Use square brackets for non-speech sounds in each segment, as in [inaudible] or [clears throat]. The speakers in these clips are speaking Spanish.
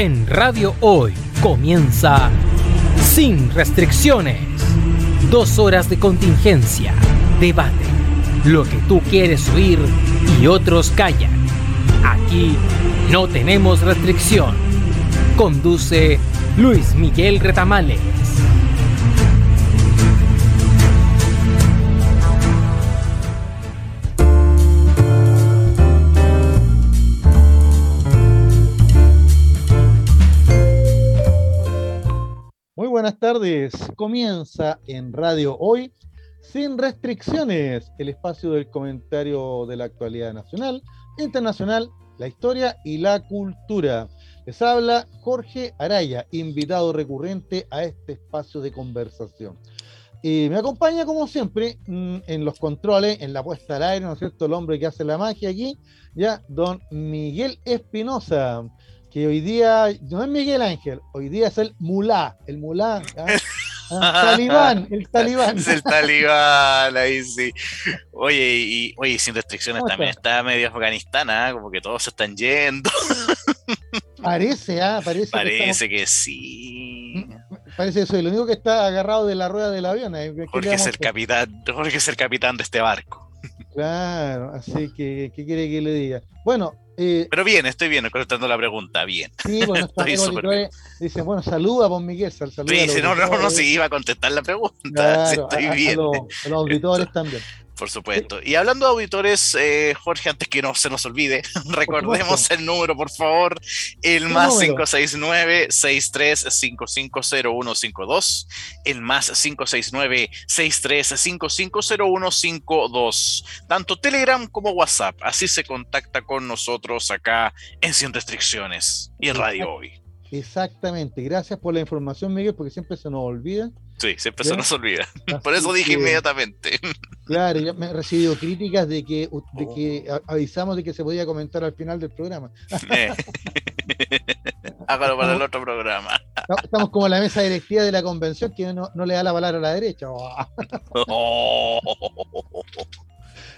En Radio Hoy comienza Sin Restricciones. Dos horas de contingencia, debate, lo que tú quieres oír y otros callan. Aquí no tenemos restricción. Conduce Luis Miguel Retamales. Tardes. Comienza en Radio Hoy, sin restricciones, el espacio del comentario de la actualidad nacional, internacional, la historia y la cultura. Les habla Jorge Araya, invitado recurrente a este espacio de conversación. Y me acompaña, como siempre, mm, en los controles, en la puesta al aire, ¿no es cierto? El hombre que hace la magia aquí, ya, don Miguel Espinosa que hoy día no es Miguel Ángel, hoy día es el mulá, el mulá. Ah, [laughs] talibán, el talibán. Es el talibán, ahí sí. Oye, y oye, sin restricciones también está? medio afganistana, ¿ah? como que todos se están yendo. [laughs] Parece, ah, parece. Parece que, sí. Parece que soy el único que está agarrado de la rueda del avión. ¿eh? Es el capitán, Jorge es el capitán de este barco. Claro, así que, ¿qué quiere que le diga? Bueno, eh, Pero bien, estoy bien, contestando la pregunta, bien. Sí, bueno, [laughs] estoy súper Dice, bueno, saluda a Bon Miguel. Saluda sí, dice, no, no, no, sí, iba a contestar la pregunta. [laughs] estoy bien. a los auditores también. Por supuesto. Y hablando de auditores, eh, Jorge, antes que no se nos olvide, [laughs] recordemos el número, por favor, el más 569-63550152, el más 569-63550152, tanto Telegram como WhatsApp. Así se contacta con nosotros acá en Sin Restricciones y en Radio Hoy. Exactamente. Gracias por la información, Miguel, porque siempre se nos olvida. Sí, siempre se nos olvida. Por eso dije inmediatamente. Claro, yo me he recibido críticas de que, de que oh. avisamos de que se podía comentar al final del programa. Eh. [laughs] Hágalo para el otro programa. Estamos como la mesa directiva de la convención que no, le da la palabra a la derecha. Oh.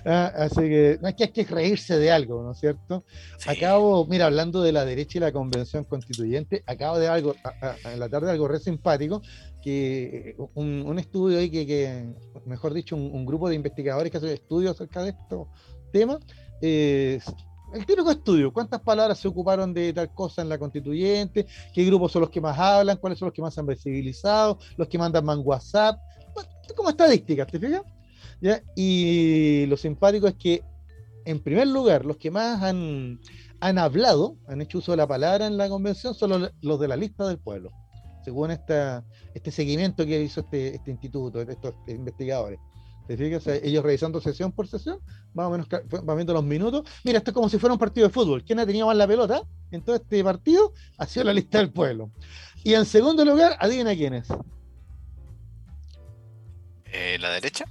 Ah, así que no es que hay que reírse de algo, ¿no es cierto? Acabo, mira, hablando de la derecha y la convención constituyente, acabo de algo, en la tarde algo re simpático, que un, estudio ahí que, mejor dicho, un, grupo de investigadores que hacen estudios acerca de estos temas, el típico estudio, cuántas palabras se ocuparon de tal cosa en la constituyente, qué grupos son los que más hablan, cuáles son los que más han visibilizado, los que mandan más WhatsApp, como estadísticas, ¿te fijas? Y lo simpático es que, en primer lugar, los que más han, han hablado, han hecho uso de la palabra en la convención, son los, de la lista del pueblo, según esta, este seguimiento que hizo este, este instituto, estos investigadores. ¿Te fijas? ellos revisando sesión por sesión, más o menos van viendo los minutos. Mira, esto es como si fuera un partido de fútbol. ¿Quién ha tenido más la pelota en todo este partido? Ha sido la lista del pueblo. Y en segundo lugar, adivina quién es. Eh, ¿La derecha?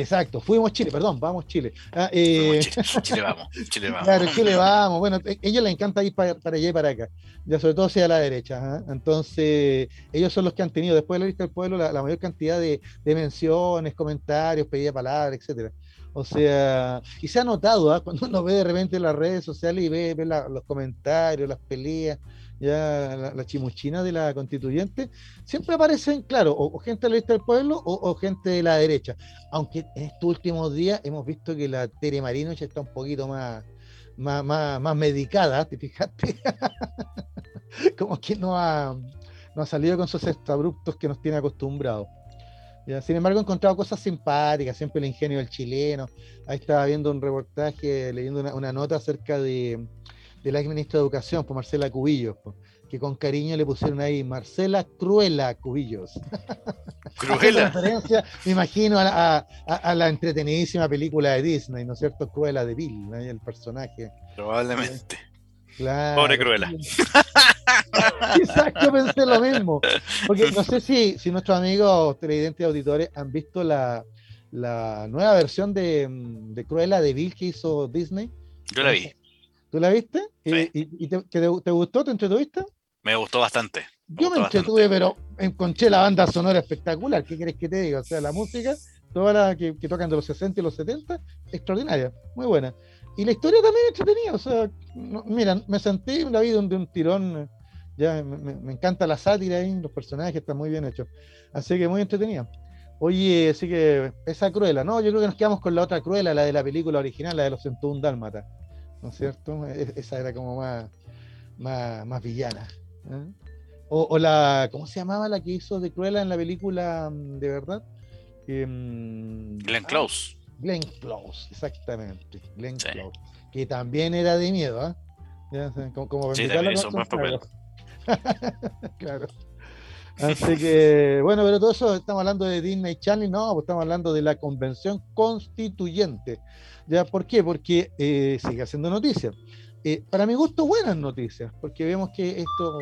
Exacto, fuimos Chile, perdón, vamos Chile. Ah, eh, [laughs] Chile, vamos, Chile vamos. Claro, Chile vamos. Bueno, a e, ellos les encanta ir para, allá y para acá, ya sobre todo hacia la derecha. ¿ah? Entonces, ellos son los que han tenido, después de la lista del pueblo, la, mayor cantidad de, menciones, comentarios, pedida palabras, etcétera. O sea, y se ha notado, ¿ah? cuando uno ve de repente las redes sociales y ve, los comentarios, las peleas, ya la, chimuchina de la constituyente, siempre aparecen, claro, o, gente de la lista del pueblo o, gente de la derecha. Aunque en estos últimos días hemos visto que la Tere Marino ya está un poquito más, más, más, medicada, ¿te fijaste? [laughs] Como que no ha, no ha salido con esos abruptos que nos tiene acostumbrados. Sin embargo, he encontrado cosas simpáticas, siempre el ingenio del chileno. Ahí estaba viendo un reportaje, leyendo una nota acerca de, de la ex ministra de Educación, por Marcela Cubillos, que con cariño le pusieron ahí Marcela Cruela Cubillos. [laughs] Cruela. referencia, me imagino, a, la entretenidísima película de Disney, ¿no es cierto? Cruela de Bill, el personaje. Probablemente. Pobre Cruela. Exacto, [laughs] pensé lo mismo. Porque no sé si, si nuestros amigos televidentes y auditores han visto la, nueva versión de, de Cruella de Bill que hizo Disney. Yo la vi. ¿Tú la viste? ¿Y, te, gustó? ¿Te entretuviste? Me gustó bastante. Yo me entretuve, pero encontré la banda sonora espectacular. ¿Qué quieres que te diga? O sea, la música, toda la que, tocan de los 60 y los 70, extraordinaria, muy buena. Y la historia también entretenida. O sea, mira, me sentí la vida de un tirón Ya me, encanta la sátira ahí, los personajes están muy bien hechos. Así que muy entretenido. Oye, así que esa cruela, ¿no? Yo creo que nos quedamos con la otra cruela, la de la película original, la de los 101 Dálmata. ¿No es cierto? E, esa era como más, más, villana. ¿eh? O, la, ¿cómo se llamaba la que hizo de Cruella en la película mm, de verdad? Em, Glenn ah, Close. Glenn Close, exactamente. Glenn Close. Que también era de miedo, ¿ah? Como, sí, también hizo buen papel. [laughs] claro. Así que, bueno, pero todo eso estamos hablando de Disney Channel, no, pues estamos hablando de la convención constituyente. ¿Ya? ¿Por qué? Porque eh, sigue haciendo noticias. Eh, para mi gusto, buenas noticias, porque vemos que esto,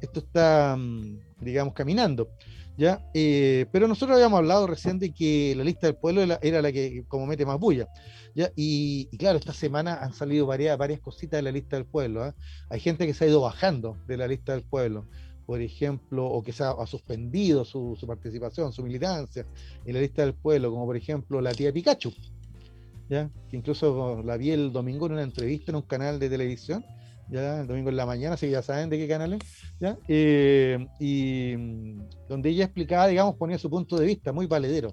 esto está, mm, digamos, caminando. ¿ya? Eh, pero nosotros habíamos hablado recién de que la lista del pueblo era la que como mete más bulla. ¿ya? Y, claro, esta semana han salido varias, varias cositas de la lista del pueblo. ¿ah? Hay gente que se ha ido bajando de la lista del pueblo por ejemplo, o que se ha, suspendido su, participación, su militancia en la lista del pueblo, como por ejemplo la tía Pikachu, ¿ya? que incluso la vi el domingo en una entrevista en un canal de televisión, ya el domingo en la mañana, que ya saben de qué canal es, ¿ya? Eh, y mm, donde ella explicaba, digamos, ponía su punto de vista, muy valedero.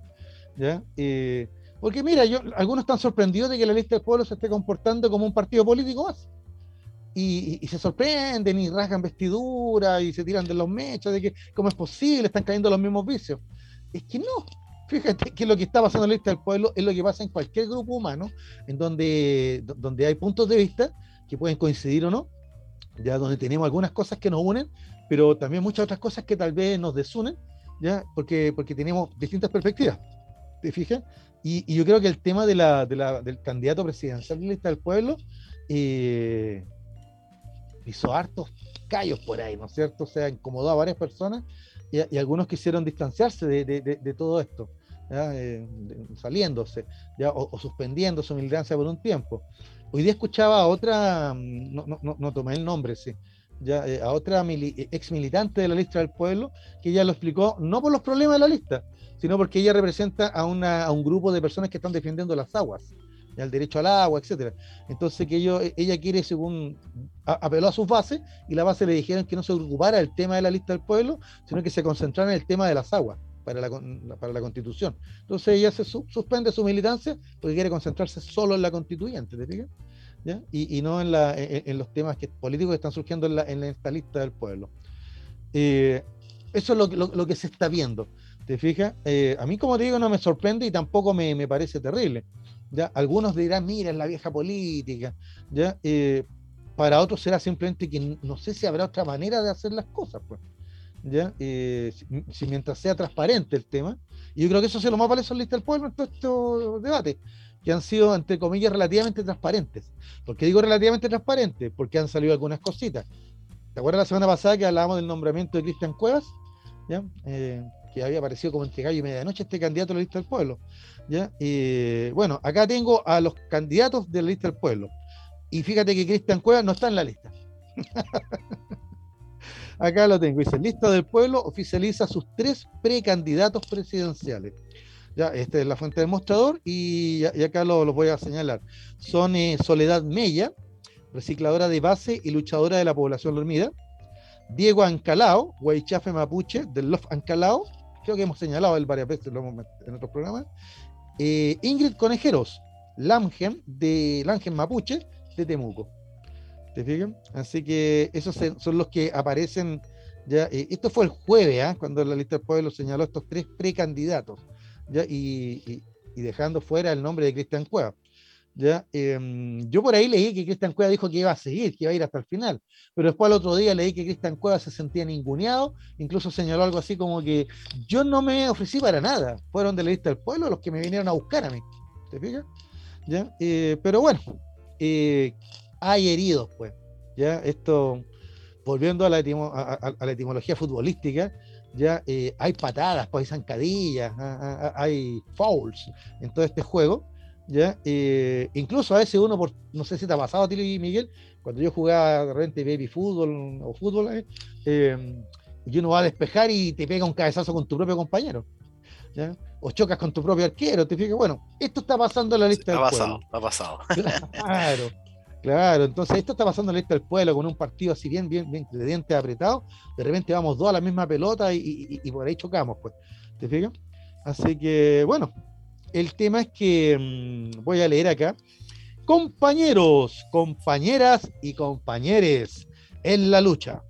¿ya? Eh, porque mira, yo, algunos están sorprendidos de que la lista del pueblo se esté comportando como un partido político más y, se sorprenden y rasgan vestidura y se tiran de los mechos de que cómo es posible, están cayendo los mismos vicios. Es que no, fíjate que lo que está pasando en la lista del pueblo es lo que pasa en cualquier grupo humano, en donde, donde hay puntos de vista que pueden coincidir o no, ya donde tenemos algunas cosas que nos unen, pero también muchas otras cosas que tal vez nos desunen, ya porque, porque tenemos distintas perspectivas. ¿Te fijas? Y, yo creo que el tema de la, de la, del candidato presidencial de la lista del pueblo eh, hizo hartos callos por ahí, ¿no es cierto? O sea, incomodó a varias personas y, algunos quisieron distanciarse de, todo esto, eh, saliéndose ya, o, suspendiendo su militancia por un tiempo. Hoy día escuchaba a otra, mm, no, tomé el nombre, sí, ya, eh, a otra ex militante de la lista del pueblo, que ella lo explicó no por los problemas de la lista, sino porque ella representa a, a un grupo de personas que están defendiendo las aguas el derecho al agua, etcétera. Entonces que ellos, ella quiere, según apeló a sus bases, y la base le dijeron que no se preocupara del tema de la lista del pueblo, sino que se concentrara en el tema de las aguas para la, para la constitución. Entonces ella se suspende su militancia porque quiere concentrarse solo en la constituyente, ¿te fijas? ¿Ya? Y, no en, la, en, los temas políticos que están surgiendo en, la, en esta lista del pueblo. Eh, eso es lo, lo, lo, que se está viendo. ¿Te fijas? Eh, a mí, como te digo, no me sorprende y tampoco me, me parece terrible. Algunos dirán, mira, es la vieja política, ¿ya? Eh, para otros será simplemente que no sé si habrá otra manera de hacer las cosas, pues, ¿ya? Eh, si, mientras sea transparente el tema, y yo creo que eso es lo más valioso en lista del pueblo en todo estos debates, que han sido, entre comillas, relativamente transparentes. ¿Por qué digo relativamente transparentes? Porque han salido algunas cositas. ¿Te acuerdas la semana pasada que hablábamos del nombramiento de Cristian Cuevas? ¿Ya? Eh, que había aparecido como entre gallo y medianoche este candidato a la lista del pueblo. ¿ya? Y, bueno, acá tengo a los candidatos de la lista del pueblo. Y fíjate que Cristian Cuevas no está en la lista. [laughs] acá lo tengo. Dice, lista del pueblo oficializa sus tres precandidatos presidenciales. Ya, esta es la fuente del mostrador y, acá lo, voy a señalar. Son eh, Soledad Mella, recicladora de base y luchadora de la población dormida. Diego Ancalao, Huaychafe Mapuche, del Love Ancalao, creo que hemos señalado él varias veces en otros programas. Eh, Ingrid Conejeros, Lamgen, de Mapuche, de Temuco. ¿Te fijan? Así que esos son los que aparecen ya. Eh, esto fue el jueves, ¿ah? cuando la lista del pueblo señaló estos tres precandidatos, ¿ya? Y, dejando fuera el nombre de Cristian Cueva. ¿Ya? Em, yo por ahí leí que Cristian Cueva dijo que iba a seguir, que iba a ir hasta el final, pero después al otro día leí que Cristian Cueva se sentía ninguneado, incluso señaló algo así como que yo no me ofrecí para nada, fueron de la lista del pueblo los que me vinieron a buscar a mí, ¿te fijas? ¿Ya? Eh, pero bueno, eh, hay heridos, pues, ¿ya? Esto, volviendo a la, a, la etimología futbolística, ya eh, hay patadas, pues hay zancadillas, hay fouls en todo este juego, ¿ya? Eh, incluso a veces uno, por, no sé si te ha pasado a ti, Miguel, cuando yo jugaba de repente baby fútbol o fútbol, eh, em, y uno va a despejar y te pega un cabezazo con tu propio compañero. ¿ya? O chocas con tu propio arquero, te fijas, bueno, esto está pasando en la lista ha pasado, ha pasado. [laughs] Claro, Claro, entonces esto está pasando en la lista del pueblo con un partido así bien, bien, bien de dientes apretados. De repente vamos dos a la misma pelota y, por ahí chocamos, pues. ¿Te fijas? Así que, bueno, el tema es que mm, voy a leer acá. Compañeros, compañeras y compañeres en la lucha.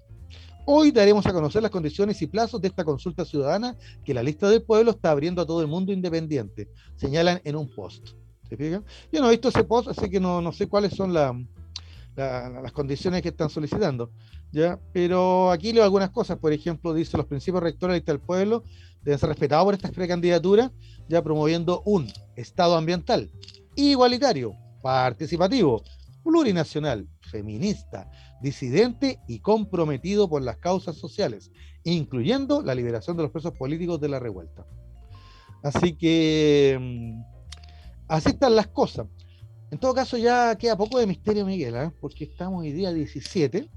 Hoy daremos a conocer las condiciones y plazos de esta consulta ciudadana que la lista del pueblo está abriendo a todo el mundo independiente, señalan en un post. ¿Se fijan? Yo no he visto ese post, así que no, no sé cuáles son las condiciones que están solicitando. ¿ya? Pero aquí leo algunas cosas. Por ejemplo, dice los principios rectores de la lista del pueblo deben ser respetados por estas precandidaturas, ya promoviendo un Estado ambiental igualitario, participativo, plurinacional, feminista, disidente y comprometido por las causas sociales, incluyendo la liberación de los presos políticos de la revuelta. Así que mm, así están las cosas. En todo caso, ya queda poco de misterio, Miguel, ¿eh? porque estamos hoy día 17.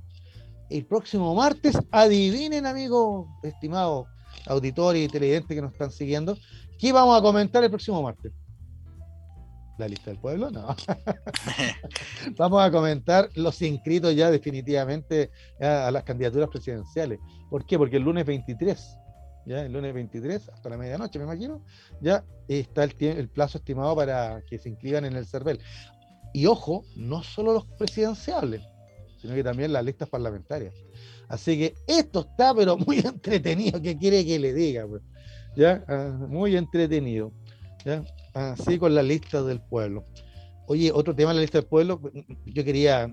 El próximo martes, adivinen, amigos, estimados auditores y televidentes que nos están siguiendo, ¿qué vamos a comentar el próximo martes? ¿La lista del pueblo? No. [laughs] vamos a comentar los inscritos ya definitivamente a las candidaturas presidenciales. ¿Por qué? Porque el lunes 23 ya el lunes 23 hasta la medianoche, me imagino, ya está el, el plazo estimado para que se inscriban en el CERVEL. Y ojo, no solo los presidenciales, sino que también las listas parlamentarias. Así que esto está, pero muy [laughs] entretenido, ¿qué quiere que le diga? Pues? ¿Ya? Ah, muy entretenido. ¿ya? Así con la lista del pueblo. Oye, otro tema de la lista del pueblo, yo quería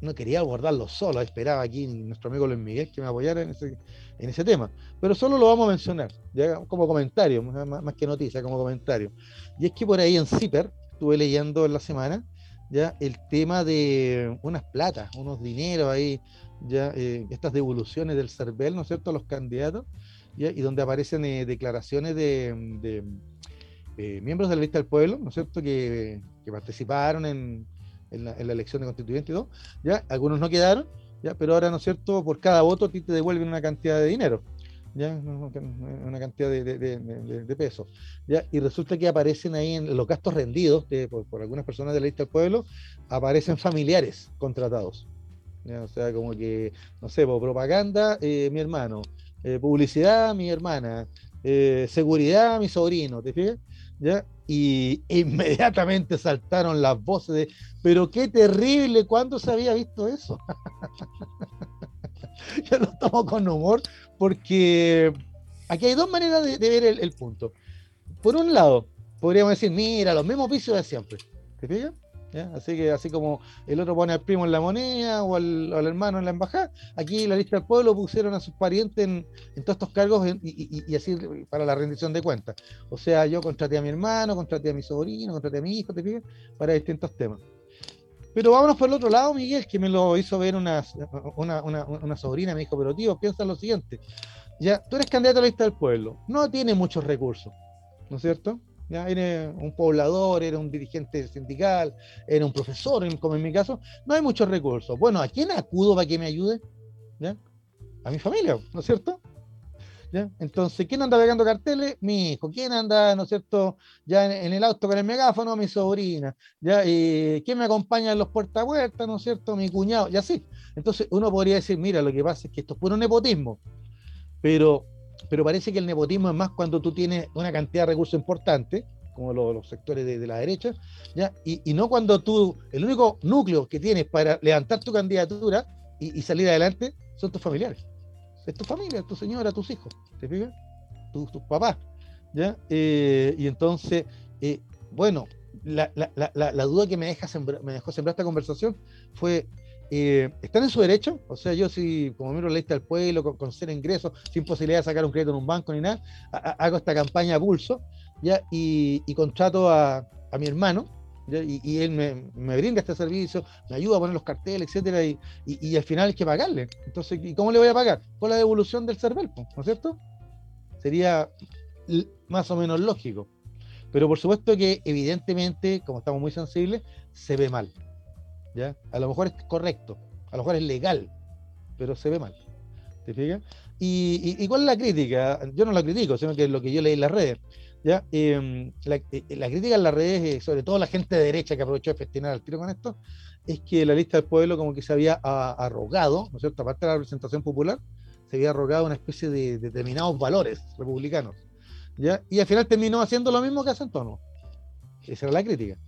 no quería abordarlo solo, esperaba aquí nuestro amigo Luis Miguel que me apoyara en ese, en ese tema, pero solo lo vamos a mencionar, ya como comentario, más, que noticia, como comentario. Y es que por ahí en CIPER, estuve leyendo en la semana, ya el tema de unas platas, unos dineros ahí, ya eh, estas devoluciones del CERVEL, ¿no es cierto?, a los candidatos, y donde aparecen eh, declaraciones de, miembros de la lista del pueblo, ¿no es cierto?, que participaron en la, elección de constituyente y todo, ¿ya? Algunos no quedaron, ¿ya? Pero ahora, ¿no es cierto?, por cada voto a ti te devuelven una cantidad de dinero, ¿ya? Una cantidad de, pesos, ¿ya? Y resulta que aparecen ahí en los gastos rendidos por, algunas personas de la lista del pueblo, aparecen familiares contratados, O sea, como que, no sé, propaganda, eh, mi hermano, eh, publicidad, mi hermana, eh, seguridad, mi sobrino, ¿te fijas? ¿Ya? y [laughs] inmediatamente saltaron las voces de, pero qué terrible, ¿cuándo se había visto eso? [laughs] Yo lo tomo con humor porque aquí hay dos maneras de, ver el, punto. Por un lado, podríamos decir, mira, los mismos vicios de siempre. ¿Te fijas? Así que así como el otro pone al primo en la moneda o al, hermano en la embajada, aquí la lista del pueblo pusieron a sus parientes en, todos estos cargos y, así para la rendición de cuentas. O sea, yo contraté a mi hermano, contraté a mi sobrino, contraté a mi hijo, ¿te Para distintos temas. Pero vámonos por el otro lado, Miguel, que me lo hizo ver una, una, sobrina, me dijo, pero tío, piensa en lo siguiente. Ya, tú eres candidato a la lista del pueblo, no tiene muchos recursos, ¿no es cierto? ¿Ya? Eres un poblador, eres un dirigente sindical, eres un profesor, como en mi caso, no hay muchos recursos. Bueno, ¿a quién acudo para que me ayude? A mi familia, ¿no es cierto? Entonces, ¿quién anda pegando carteles? Mi hijo. ¿Quién anda, ¿no es cierto?, ya en, el auto con el megáfono? Mi sobrina. ¿Ya? ¿Y ¿Quién me acompaña en los puerta a puerta? ¿No es cierto? Mi cuñado. Y así. Entonces, uno podría decir, mira, lo que pasa es que esto es puro nepotismo. Pero pero parece que el nepotismo es más cuando tú tienes una cantidad de recursos importantes, como los, sectores de, la derecha, ¿ya? Y, no cuando tú, el único núcleo que tienes para levantar tu candidatura y, salir adelante son tus familiares. Es tu familia, tu señora, tus hijos, ¿te fijas? Tus, papás, ¿ya? Eh, y entonces, eh, bueno, la, duda que me, deja me dejó sembrar esta conversación fue, eh, están en su derecho, o sea, yo si como miembro de la lista del pueblo, con, ser ingresos, sin posibilidad de sacar un crédito en un banco ni nada, hago esta campaña a pulso. Y, contrato a, mi hermano, Y, él me, brinda este servicio, me ayuda a poner los carteles, etcétera, y, al final hay que pagarle. Entonces, ¿y cómo le voy a pagar? Con la devolución del CERVEL, ¿no es cierto? Sería más o menos lógico. Pero por supuesto que evidentemente, como estamos muy sensibles, se ve mal. A lo mejor es correcto, a lo mejor es legal, pero se ve mal. ¿Te fijas? Y, cuál es la crítica? Yo no la critico, sino que es lo que yo leí en las redes. ¿ya? Em, eh, la, crítica en las redes, sobre todo la gente de derecha que aprovechó de festinar al tiro con esto, es que la lista del pueblo como que se había arrogado, ¿no es cierto? Aparte de la representación popular, se había arrogado una especie de, determinados valores republicanos. ¿ya? Y al final terminó haciendo lo mismo que hace Antonio. Esa era la crítica.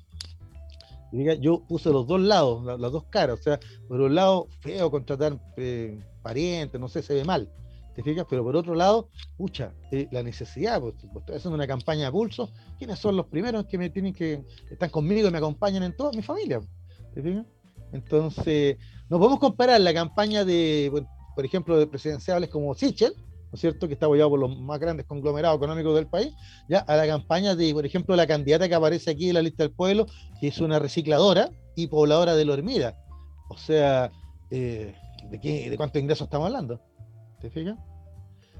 Yo puse los dos lados, las, dos caras. O sea, por un lado, feo contratar eh, parientes, no sé, se ve mal. ¿Te fijas? Pero por otro lado, pucha, eh, la necesidad, pues, pues, estoy haciendo una campaña a pulso. ¿Quiénes son los primeros que me tienen que, están conmigo y me acompañan en toda mi familia? ¿Te fijas? Entonces, no podemos comparar la campaña de, por ejemplo, de presidenciales como Sichel, ¿no es cierto?, que está apoyado por los más grandes conglomerados económicos del país, ya a la campaña de, por ejemplo, la candidata que aparece aquí en la lista del pueblo, que es una recicladora y pobladora de Lormida. O sea, eh, ¿de, qué, ¿de cuántos ingresos estamos hablando? ¿Te fijas?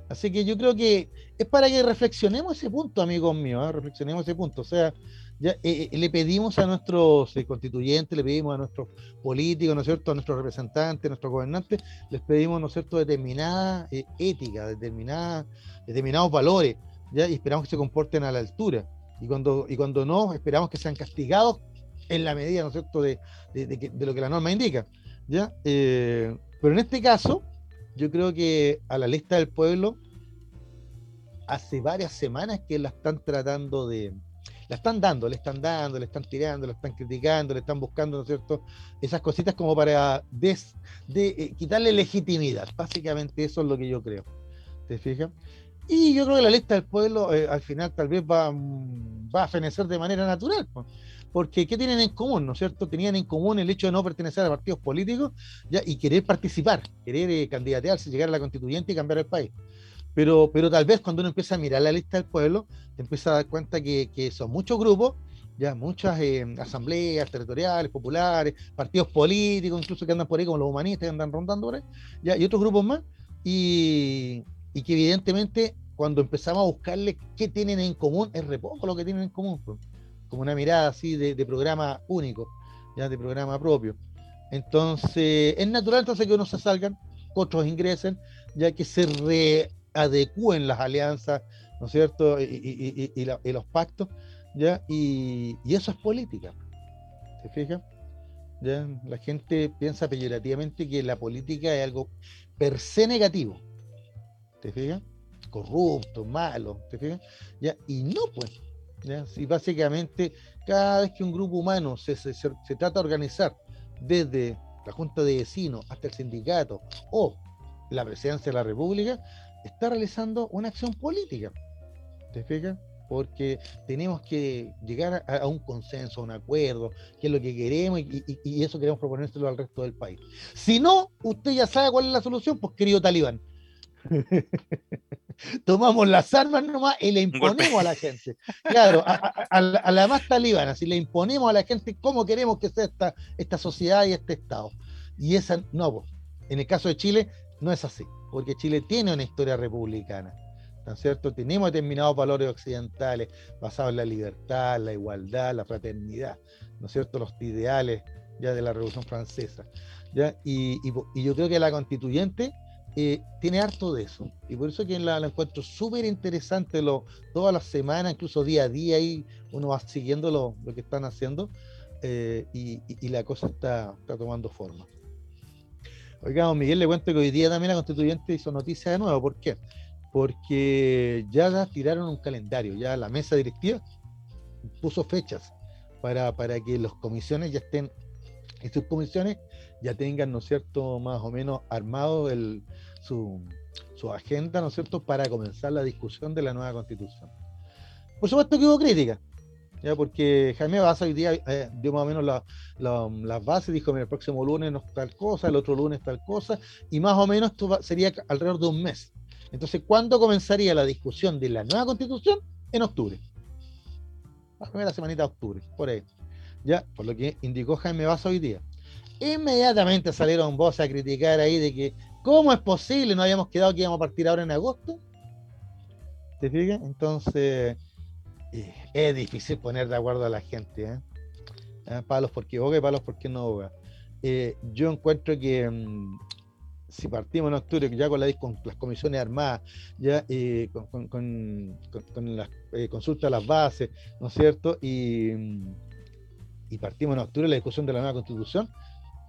Así que yo creo que es para que reflexionemos ese punto, amigos míos, ¿eh? reflexionemos ese punto. O sea, ya, eh, eh, le pedimos a nuestros constituyentes, le pedimos a nuestros políticos, ¿no es cierto?, a nuestros representantes, a nuestros gobernantes, les pedimos, ¿no es cierto?, determinada ética, determinada, determinados valores, ¿ya? y esperamos que se comporten a la altura. Y cuando, y cuando no, esperamos que sean castigados en la medida, ¿no es cierto?, de, de lo que la norma indica. ¿ya? pero en este caso, yo creo que a la lista del pueblo hace varias semanas que la están tratando de, la están dando, le están dando, le están tirando, le están criticando, le están buscando, ¿no es cierto? Esas cositas como para eh, quitarle legitimidad. Básicamente eso es lo que yo creo. ¿Te fijas? Y yo creo que la lista del pueblo eh, al final tal vez va, va a fenecer de manera natural. Porque ¿qué tienen en común, no es cierto? Tenían en común el hecho de no pertenecer a partidos políticos ¿ya? y querer participar, querer eh, candidatearse, llegar a la constituyente y cambiar el país. Pero, pero tal vez cuando uno empieza a mirar la lista del pueblo, te empieza a dar cuenta que, son muchos grupos, ya muchas eh, asambleas territoriales, populares, partidos políticos, incluso que andan por ahí como los humanistas que andan rondando por ahí, ya, y otros grupos más, y, que evidentemente cuando empezamos a buscarle qué tienen en común, es re poco lo que tienen en común. Como una mirada así de, programa único, ya de programa propio. Entonces, es natural entonces que unos se salgan, otros ingresen, ya que se readecúen las alianzas, ¿no es cierto? Y, los pactos, ¿ya? Y, eso es política. ¿Te fijas? ¿Ya? La gente piensa peyorativamente que la política es algo per se negativo. ¿Te fijas? Corrupto, malo, ¿te fijas? ¿Ya? Y no, pues y básicamente, cada vez que un grupo humano se, trata de organizar desde la Junta de Vecinos hasta el sindicato o la presidencia de la República, está realizando una acción política. ¿Te fijas? Porque tenemos que llegar a, un consenso, a un acuerdo, que es lo que queremos y, y, eso queremos proponérselo al resto del país. Si no, usted ya sabe cuál es la solución, pues querido talibán. [laughs] tomamos las armas nomás y le imponemos a la gente. Claro, a, la, más talibana, si le imponemos a la gente cómo queremos que sea esta, esta sociedad y este Estado. Y esa, no, en el caso de Chile no es así, porque Chile tiene una historia republicana. ¿no cierto? Tenemos determinados valores occidentales basados en la libertad, la igualdad, la fraternidad, ¿no es cierto? Los ideales ya de la Revolución Francesa. ¿ya? y yo creo que la constituyente eh, tiene harto de eso. Y por eso que la, encuentro súper interesante lo, todas las semanas, incluso día a día, y uno va siguiendo lo, lo que están haciendo eh, y, la cosa está, está tomando forma. Oiga, Miguel, le cuento que hoy día también la constituyente hizo noticia de nuevo. ¿Por qué? Porque ya tiraron un calendario, ya la mesa directiva puso fechas para, para que las comisiones ya estén, y sus comisiones ya tengan, ¿no es cierto?, más o menos armado el, su, agenda, ¿no es cierto?, para comenzar la discusión de la nueva constitución. Por supuesto que hubo crítica, ya porque Jaime Baza hoy día eh, dio más o menos las bases, dijo, el próximo lunes tal cosa, el otro lunes tal cosa, y más o menos esto sería alrededor de un mes. Entonces, ¿cuándo comenzaría la discusión de la nueva constitución? En octubre. La primera semanita de octubre, por ahí. Ya, por lo que indicó Jaime Baza hoy día. Inmediatamente salieron voces a criticar ahí de que, ¿cómo es posible? ¿No habíamos quedado que íbamos a partir ahora en agosto? ¿Te fijas? Entonces, eh, es difícil poner de acuerdo a la gente. ¿eh? Ah, palos porque boga y palos porque no boga. Eh, yo encuentro que mm, si partimos en octubre ya con, la, con las comisiones armadas, ya con, con, las consultas a las bases, ¿no es cierto? Y, mm, y partimos en octubre la discusión de la nueva constitución,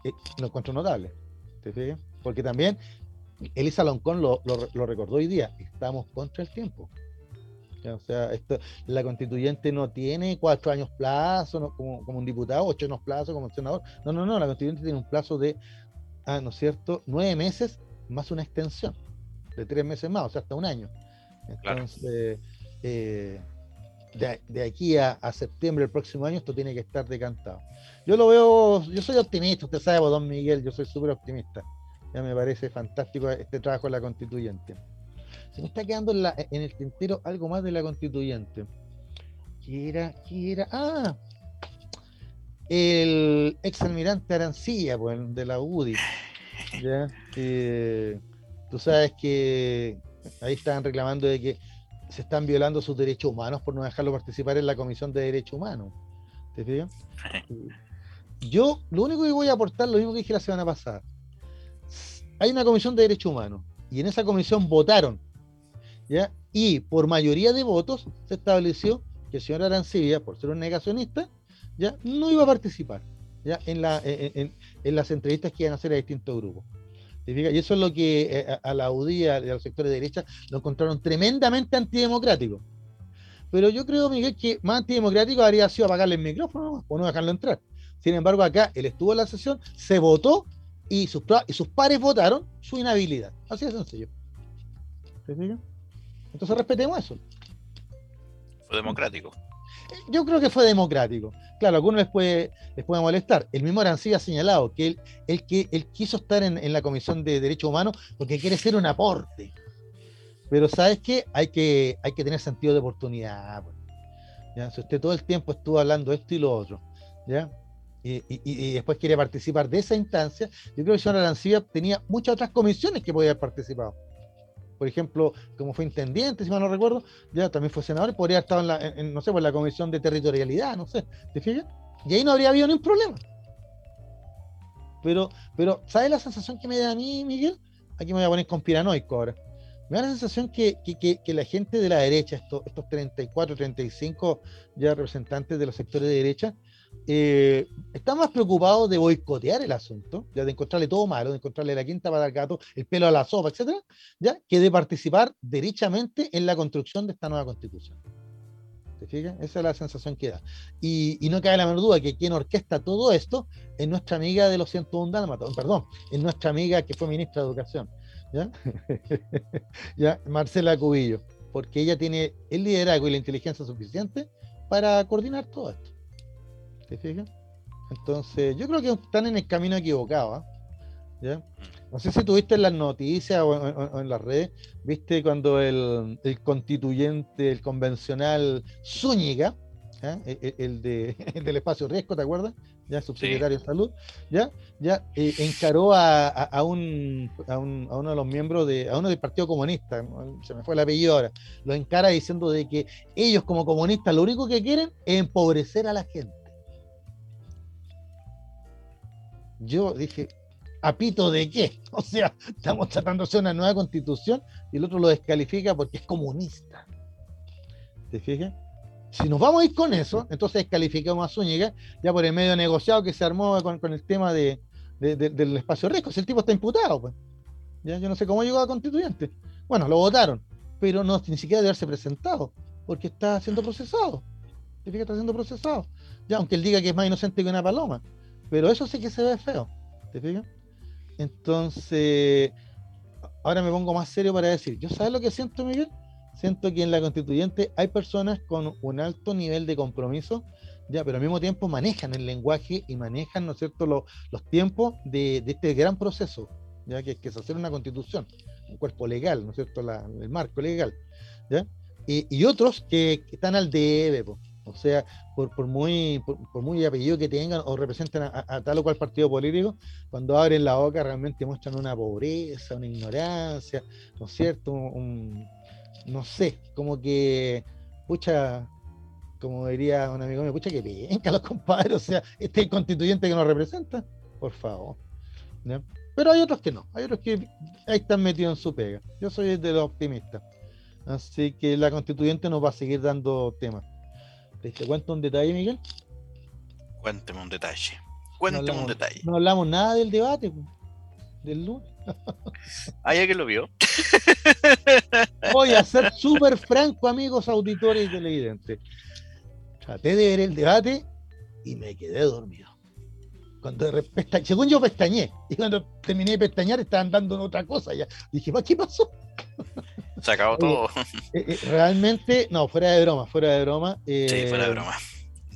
eh, lo encuentro notable. Porque también Elisa Loncón lo, lo, recordó hoy día, estamos contra el tiempo. O sea, esto, la constituyente no tiene cuatro años plazo como, como, un diputado, ocho años plazo como un senador. No, no, no, la constituyente tiene un plazo de, ah, ¿no es cierto?, nueve meses más una extensión de tres meses más, o sea, hasta un año. Entonces, eh, de, aquí a, septiembre del próximo año esto tiene que estar decantado. Yo lo veo, yo soy optimista, usted sabe, don Miguel, yo soy súper optimista. Ya me parece fantástico este trabajo de la constituyente. Se me está quedando en, el tintero algo más de la constituyente. ¿Qué era? ¿Qué era? Ah, el ex almirante Arancilla, pues, de la UDI. ¿ya? tú sabes que ahí estaban reclamando de que se están violando sus derechos humanos por no dejarlo participar en la Comisión de Derechos Humanos. ¿Te fijas? [laughs] Yo lo único que voy a aportar, lo mismo que dije la semana pasada. Hay una Comisión de Derechos Humanos y en esa comisión votaron, Y por mayoría de votos se estableció que el señor Arancibia, por ser un negacionista, ya no iba a participar ¿ya? En, en, en las entrevistas que iban a hacer a distintos grupos. Y eso es lo que eh, a la UDI, a, los sectores de derecha, lo encontraron tremendamente antidemocrático. Pero yo creo, Miguel, que más antidemocrático habría sido apagarle el micrófono o no dejarlo entrar. Sin embargo, acá él estuvo en la sesión, se votó y sus, y pares votaron su inhabilidad. Así de sencillo. Entonces respetemos eso. Fue democrático. Yo creo que fue democrático. Claro, a algunos les puede, les puede molestar. El mismo Arancía ha señalado que él, él, que él quiso estar en, la Comisión de Derechos Humanos porque quiere ser un aporte. Pero ¿sabes qué? Hay que, hay que tener sentido de oportunidad. Pues. ¿ya? Si usted todo el tiempo estuvo hablando esto y lo otro, ¿ya? Y, y, después quiere participar de esa instancia, yo creo que el señor Arancía tenía muchas otras comisiones que podía haber participado por ejemplo, como fue intendiente, si mal no recuerdo, ya también fue senador, podría haber estado en la, no sé, pues la comisión de territorialidad, no sé, ¿te fijas? Y ahí no habría habido ningún problema. Pero, pero, ¿sabes la sensación que me da a mí, Miguel? Aquí me voy a poner conspiranoico ahora. Me da la sensación que, que, la gente de la derecha, estos, estos 34, 35 ya representantes de los sectores de derecha, eh, está más preocupado de boicotear el asunto, ya de encontrarle todo malo, de encontrarle la quinta para el gato, el pelo a la sopa, etcétera, ya que de participar derechamente en la construcción de esta nueva constitución. ¿Te fijas? Esa es la sensación que da. Y, no cabe la menor duda que quien orquesta todo esto es nuestra amiga de los 101 dálmatas, perdón, es nuestra amiga que fue ministra de Educación, ¿ya? [laughs] ¿ya? Marcela Cubillo, porque ella tiene el liderazgo y la inteligencia suficiente para coordinar todo esto. ¿Te fijas? Entonces, yo creo que están en el camino equivocado. ¿ah? ¿Ya? No sé si tuviste en las noticias o en, las redes, viste cuando el, constituyente, el convencional Zúñiga, e, e, el, de, [laughs] del espacio riesgo, ¿te acuerdas? Ya, subsecretario de salud, ya, ya eh, encaró a, a, un, a, uno de los miembros de, a uno del Partido Comunista, se me fue el apellido ahora, lo encara diciendo de que ellos como comunistas lo único que quieren es empobrecer a la gente. Yo dije, ¿apito de qué? [laughs] O sea, estamos tratando de hacer una nueva constitución y el otro lo descalifica porque es comunista. ¿Te fijas? Si nos vamos a ir con eso, entonces descalificamos a Zúñiga ya por el medio negociado que se armó con, el tema de, del espacio riesgo. Si el tipo está imputado, pues. ¿Ya? Yo no sé cómo llegó a constituyente. Bueno, lo votaron, pero no ni siquiera debe haberse presentado, porque está siendo procesado. ¿Te fijas? Está siendo procesado. Ya, aunque él diga que es más inocente que una paloma. Pero eso sí que se ve feo. ¿Te fijas? Entonces, ahora me pongo más serio para decir, ¿yo sabes lo que siento, Miguel? Siento que en la constituyente hay personas con un alto nivel de compromiso, ya, pero al mismo tiempo manejan el lenguaje y manejan, ¿no es cierto?, los, los tiempos de, este gran proceso, ya que, que es hacer una constitución, un cuerpo legal, ¿no es cierto?, el marco legal, ¿ya? Y, otros que, están al debe, pues. O sea, por, muy, por, muy apellido que tengan o representen a, tal o cual partido político, cuando abren la boca realmente muestran una pobreza, una ignorancia, ¿no es cierto? No sé, como que, pucha, como diría un amigo mío, pucha que venga los compadres, o sea, este constituyente que nos representa, por favor. Pero hay otros que no, hay otros que ahí están metidos en su pega. Yo soy de los optimistas. Así que la constituyente nos va a seguir dando temas. ¿Te cuento un detalle, Miguel? Cuénteme un detalle. Cuénteme un detalle. No hablamos nada del debate del lunes. [laughs] Ah, ya que lo vio. [laughs] Voy a ser súper franco, amigos auditores y televidentes. Traté de ver el debate y me quedé dormido. Cuando de repente, según yo pestañé, y cuando terminé de pestañear estaban dando en otra cosa ya. Dije, ¿qué pasó? Se acabó todo. Eh, eh, realmente, no, fuera de broma, fuera de broma. sí, fuera de eh, broma.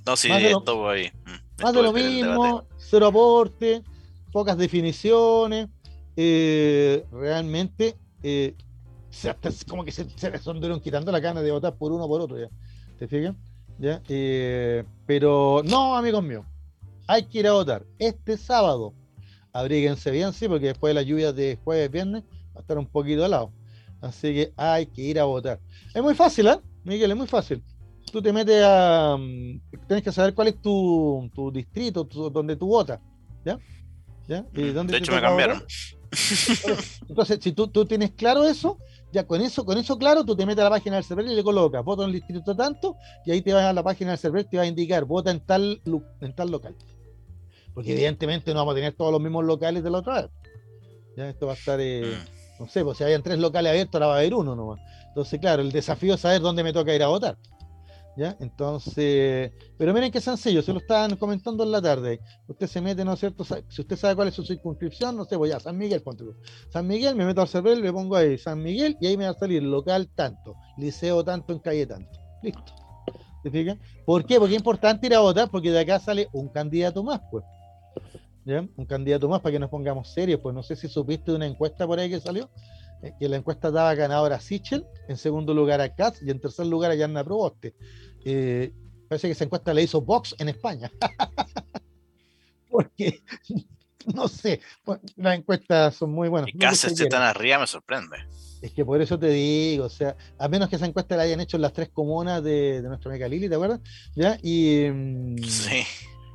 No, sí, más de lo- estuvo ahí. Mm, Más de lo mismo, cero aporte, pocas definiciones. eh, realmente, eh, se como que se, se quitando la gana de votar por uno o por otro. ¿ya? ¿Te fijas? ¿Ya? Eh, pero no, amigos míos, hay que ir a votar. Este sábado, abríguense bien, sí, porque después de las lluvias de jueves, viernes, va a estar un poquito helado. Así que hay que ir a votar. Es muy fácil, ¿eh? Miguel, es muy fácil tú te metes a. mm, Tienes que saber cuál es tu, tu distrito, tu- donde tú votas. ¿Ya? ¿Ya? ¿Y Mm, dónde De hecho, me cambiaron. votar? Entonces, si tú, tú tienes claro eso, ya con eso, con eso claro, tú te metes a la página del server y le colocas, voto en el distrito tanto, y ahí te vas a la página del server, te va a indicar, vota en tal, lu- en tal local. Porque evidentemente no vamos a tener todos los mismos locales de la otra vez. Ya, esto va a estar, eh, Mm. No sé, pues si habían tres locales abiertos, ahora va a haber uno nomás. Entonces, claro, el desafío es saber dónde me toca ir a votar. ¿Ya? Entonces, pero miren qué sencillo, se lo estaban comentando en la tarde. Usted se mete, ¿no es cierto? Si usted sabe cuál es su circunscripción, no sé, voy a San Miguel, ponte. San Miguel, me meto al server, le pongo ahí San Miguel y ahí me va a salir local tanto, liceo tanto en calle tanto. Listo. ¿Se fijan? ¿Por qué? Porque es importante ir a votar porque de acá sale un candidato más, pues. ¿Ya? Un candidato más para que nos pongamos serios, pues no sé si supiste de una encuesta por ahí que salió, eh, que la encuesta daba ganador a Sichel, en segundo lugar a Katz y en tercer lugar a Yanna Proboste. Eh, parece que esa encuesta la hizo Vox en España. [laughs] Porque, [laughs] no sé, bueno, las encuestas son muy buenas. Y Cáceres se esté tan arriba me sorprende. Es que por eso te digo, o sea, a menos que esa encuesta la hayan hecho en las tres comunas de, de nuestra amiga Lili, ¿te acuerdas? ¿Ya? Y, mm, Sí.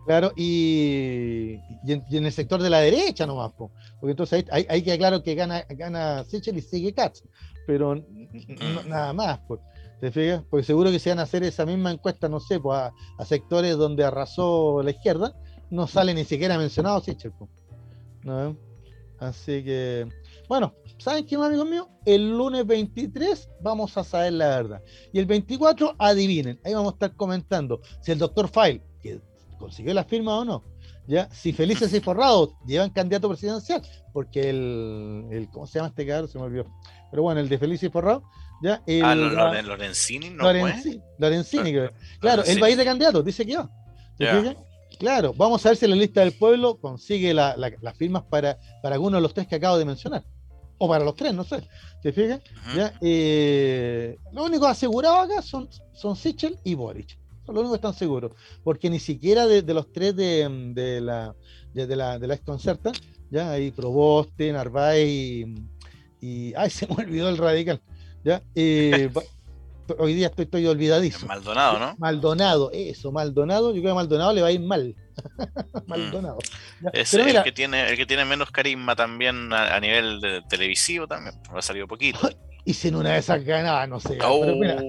Claro, y, y en, y en el sector de la derecha nomás, po, porque entonces ahí, ahí, queda claro que gana, gana Sichel y sigue Katz, pero Mm. nada más, pues. ¿Te fijas? Porque seguro que si van a hacer esa misma encuesta, no sé, pues a, a sectores donde arrasó la izquierda, no sale ni siquiera mencionado Sichel. po. ¿No? Así que, bueno, ¿saben qué, amigos míos? El lunes 23 vamos a saber la verdad. Y el 24, adivinen, ahí vamos a estar comentando si el doctor File, que consiguió la firma o no, ya, si Felices y Forrado llevan candidato presidencial, porque el, el ¿cómo se llama este cabrón? Se me olvidó. Pero bueno, el de Felices y Forrado, ya, el, Ah, Lo- Loren- Lorenzini no. Lorenzi- Lorenzini, creo. [laughs] Claro, a ir de candidato, dice que va. ¿Te Ya. fijas? Claro, vamos a ver si la lista del pueblo consigue la- la- las firmas para, para alguno de los tres que acabo de mencionar. O para los tres, no sé. ¿Te fijas? Ujú. ¿Ya? Eh, lo único asegurado acá son, son Sichel y Boric. Son los únicos que están seguros. Porque ni siquiera de, de los tres de, de la, de, de la, de la exconcerta, ya hay Proboste, Narváez y, y- Ay, [laughs] se me olvidó el radical. ¿ya? Eh, [laughs] hoy día estoy, estoy olvidadísimo. Maldonado, ¿no? Maldonado, eso, Maldonado, yo creo que a Maldonado le va a ir mal. [laughs] Maldonado. Ya, Es Pero el mira, que tiene el que tiene menos carisma también a, a nivel de- televisivo también. Ha salido poquito. Y si en una de esas ganaba, no sé. mira,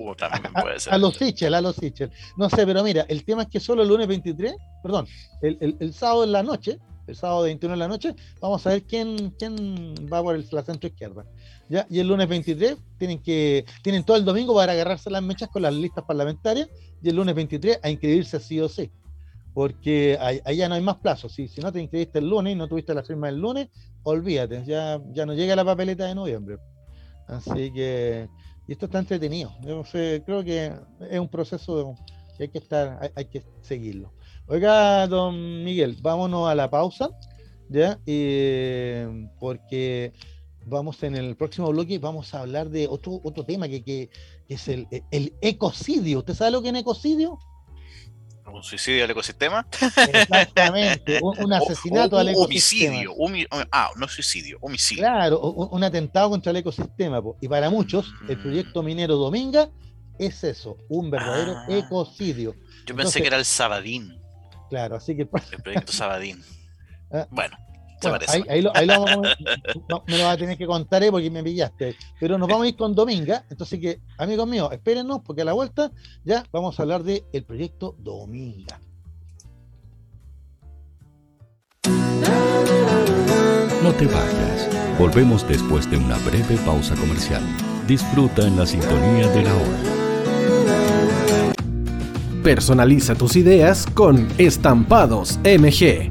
Oh, también puede [laughs] ser. a los Sichel, a los Sichel. No sé, pero mira, el tema es que solo el lunes 23, perdón, el, el- el sábado en la noche, el sábado 21 en la noche, vamos a ver quién, quién va por el- la centro izquierda. ¿ya? Y el lunes 23 tienen que tienen todo el domingo para agarrarse las mechas con las listas parlamentarias y el lunes 23 a inscribirse sí o sí. Porque ya no hay más plazos. Si, si no te inscribiste el lunes y no tuviste la firma el lunes, olvídate, ya, ya no llega la papeleta de noviembre. Así que, y esto está entretenido. Yo sé, creo que es un proceso que hay que estar, hay, que seguirlo. Oiga, don Miguel, vámonos a la pausa, ¿ya? Eh, porque vamos en el próximo bloque, vamos a hablar de otro, otro tema que, que- es el, el ecocidio. ¿Usted sabe lo que es ecocidio? Un suicidio al ecosistema. Exactamente, un, un [laughs] asesinato O- o- al ecosistema. Homicidio. ah, no suicidio, homicidio. Claro, un, un atentado contra el ecosistema. po. Y para muchos, el Mm. proyecto minero Dominga es eso, un verdadero Ah. ecocidio. Yo entonces- pensé que era el Sabadín, Claro, así que [laughs] el proyecto Sabadín. Ah, Bueno, Bueno, parece. ahí, ahí lo, ahí lo vamos a- [laughs] no, me lo vas a tener que contar eh, porque me pillaste. Pero nos vamos a ir con Dominga. Entonces, que, amigos míos, espérennos porque a la vuelta ya vamos a hablar del el proyecto Dominga. No te vayas. Volvemos después de una breve pausa comercial. Disfruta en la sintonía de la hora. Personaliza tus ideas con Estampados MG.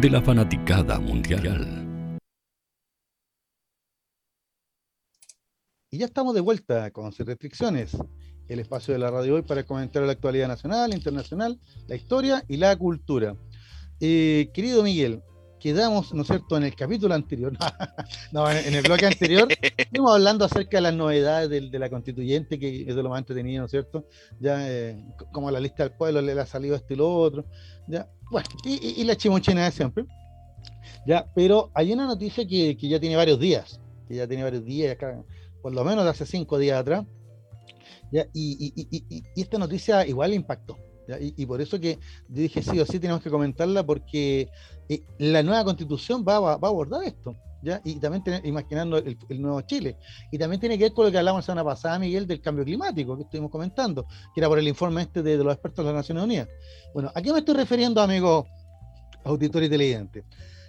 de la fanaticada mundial. Y ya estamos de vuelta con Sin Restricciones, el espacio de la radio hoy para comentar la actualidad nacional, internacional, la historia y la cultura. Eh, querido Miguel, quedamos, ¿no es cierto?, en el capítulo anterior, [laughs] no, en el bloque anterior, estuvimos hablando acerca de las novedades de, la constituyente, que es de lo más entretenido, ¿no es cierto? Ya, eh, como la lista del pueblo le ha salido esto y lo otro, ya, bueno, y, la chimuchina de siempre. Ya, pero hay una noticia que, ya tiene varios días, que ya tiene varios días, por lo menos de hace cinco días atrás. Ya, y, esta noticia igual impactó. Y, por eso que dije sí o sí tenemos que comentarla porque eh, la nueva constitución va, va, a abordar esto. Y también imaginando el, nuevo Chile. Y también tiene que ver con lo que hablamos la semana pasada, Miguel, del cambio climático que estuvimos comentando, que era por el informe este de, los expertos de las Naciones Unidas. Bueno, ¿a qué me estoy refiriendo, amigos auditores y televidentes?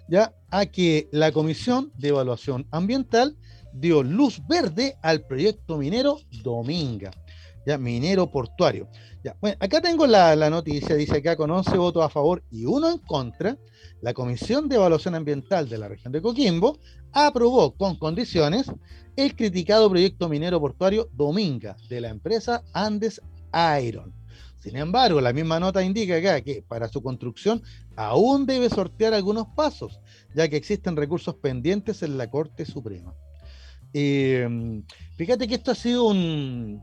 Ya a que la Comisión de Evaluación Ambiental dio luz verde al proyecto minero Dominga, ya minero portuario. Ya, bueno, acá tengo la, noticia, dice acá con 11 votos a favor y uno en contra, la Comisión de Evaluación Ambiental de la región de Coquimbo aprobó con condiciones el criticado proyecto minero portuario Dominga de la empresa Andes Iron. Sin embargo, la misma nota indica acá que para su construcción aún debe sortear algunos pasos, ya que existen recursos pendientes en la Corte Suprema. Eh, fíjate que esto ha sido un,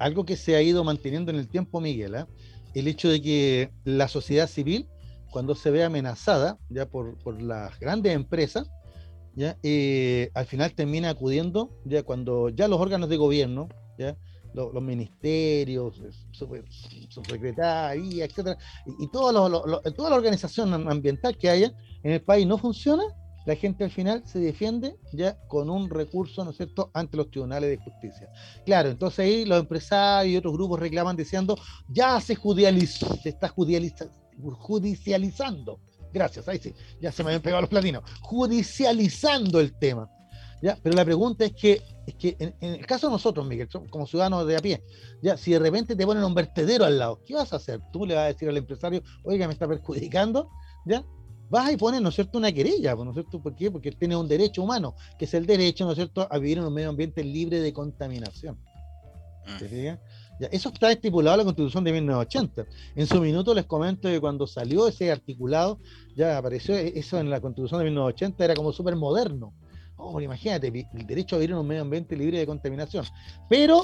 algo que se ha ido manteniendo en el tiempo, Miguel, ¿eh? el hecho de que la sociedad civil cuando se ve amenazada ya por, por las grandes empresas, ya eh, al final termina acudiendo ya cuando ya los órganos de gobierno, ya los, ministerios, subsecretaría, etcétera, y, y toda la organización ambiental que haya en el país no funciona, la gente al final se defiende ya con un recurso, ¿no es cierto?, ante los tribunales de justicia. Claro, entonces ahí los empresarios y otros grupos reclaman diciendo, ya se judicializa, se está judicializando. Gracias, ahí sí, ya se me habían pegado los platinos. Judicializando el tema. ¿ya? Pero la pregunta es que, es que en, el caso de nosotros, Miguel, como ciudadanos de a pie, ya si de repente te ponen un vertedero al lado, ¿qué vas a hacer? Tú le vas a decir al empresario, oiga, me está perjudicando, ¿ya? Vas y pones, ¿no es cierto?, una querella, ¿no es cierto? ¿Por qué? Porque tiene un derecho humano, que es el derecho, ¿no es cierto?, a vivir en un medio ambiente libre de contaminación. ¿Te mm eso está estipulado en la Constitución de 1980. En su minuto les comento que cuando salió ese articulado, ya apareció e-, eso en la Constitución de 1980, era como súper moderno. Oh, imagínate, el derecho a vivir en un medio ambiente libre de contaminación. Pero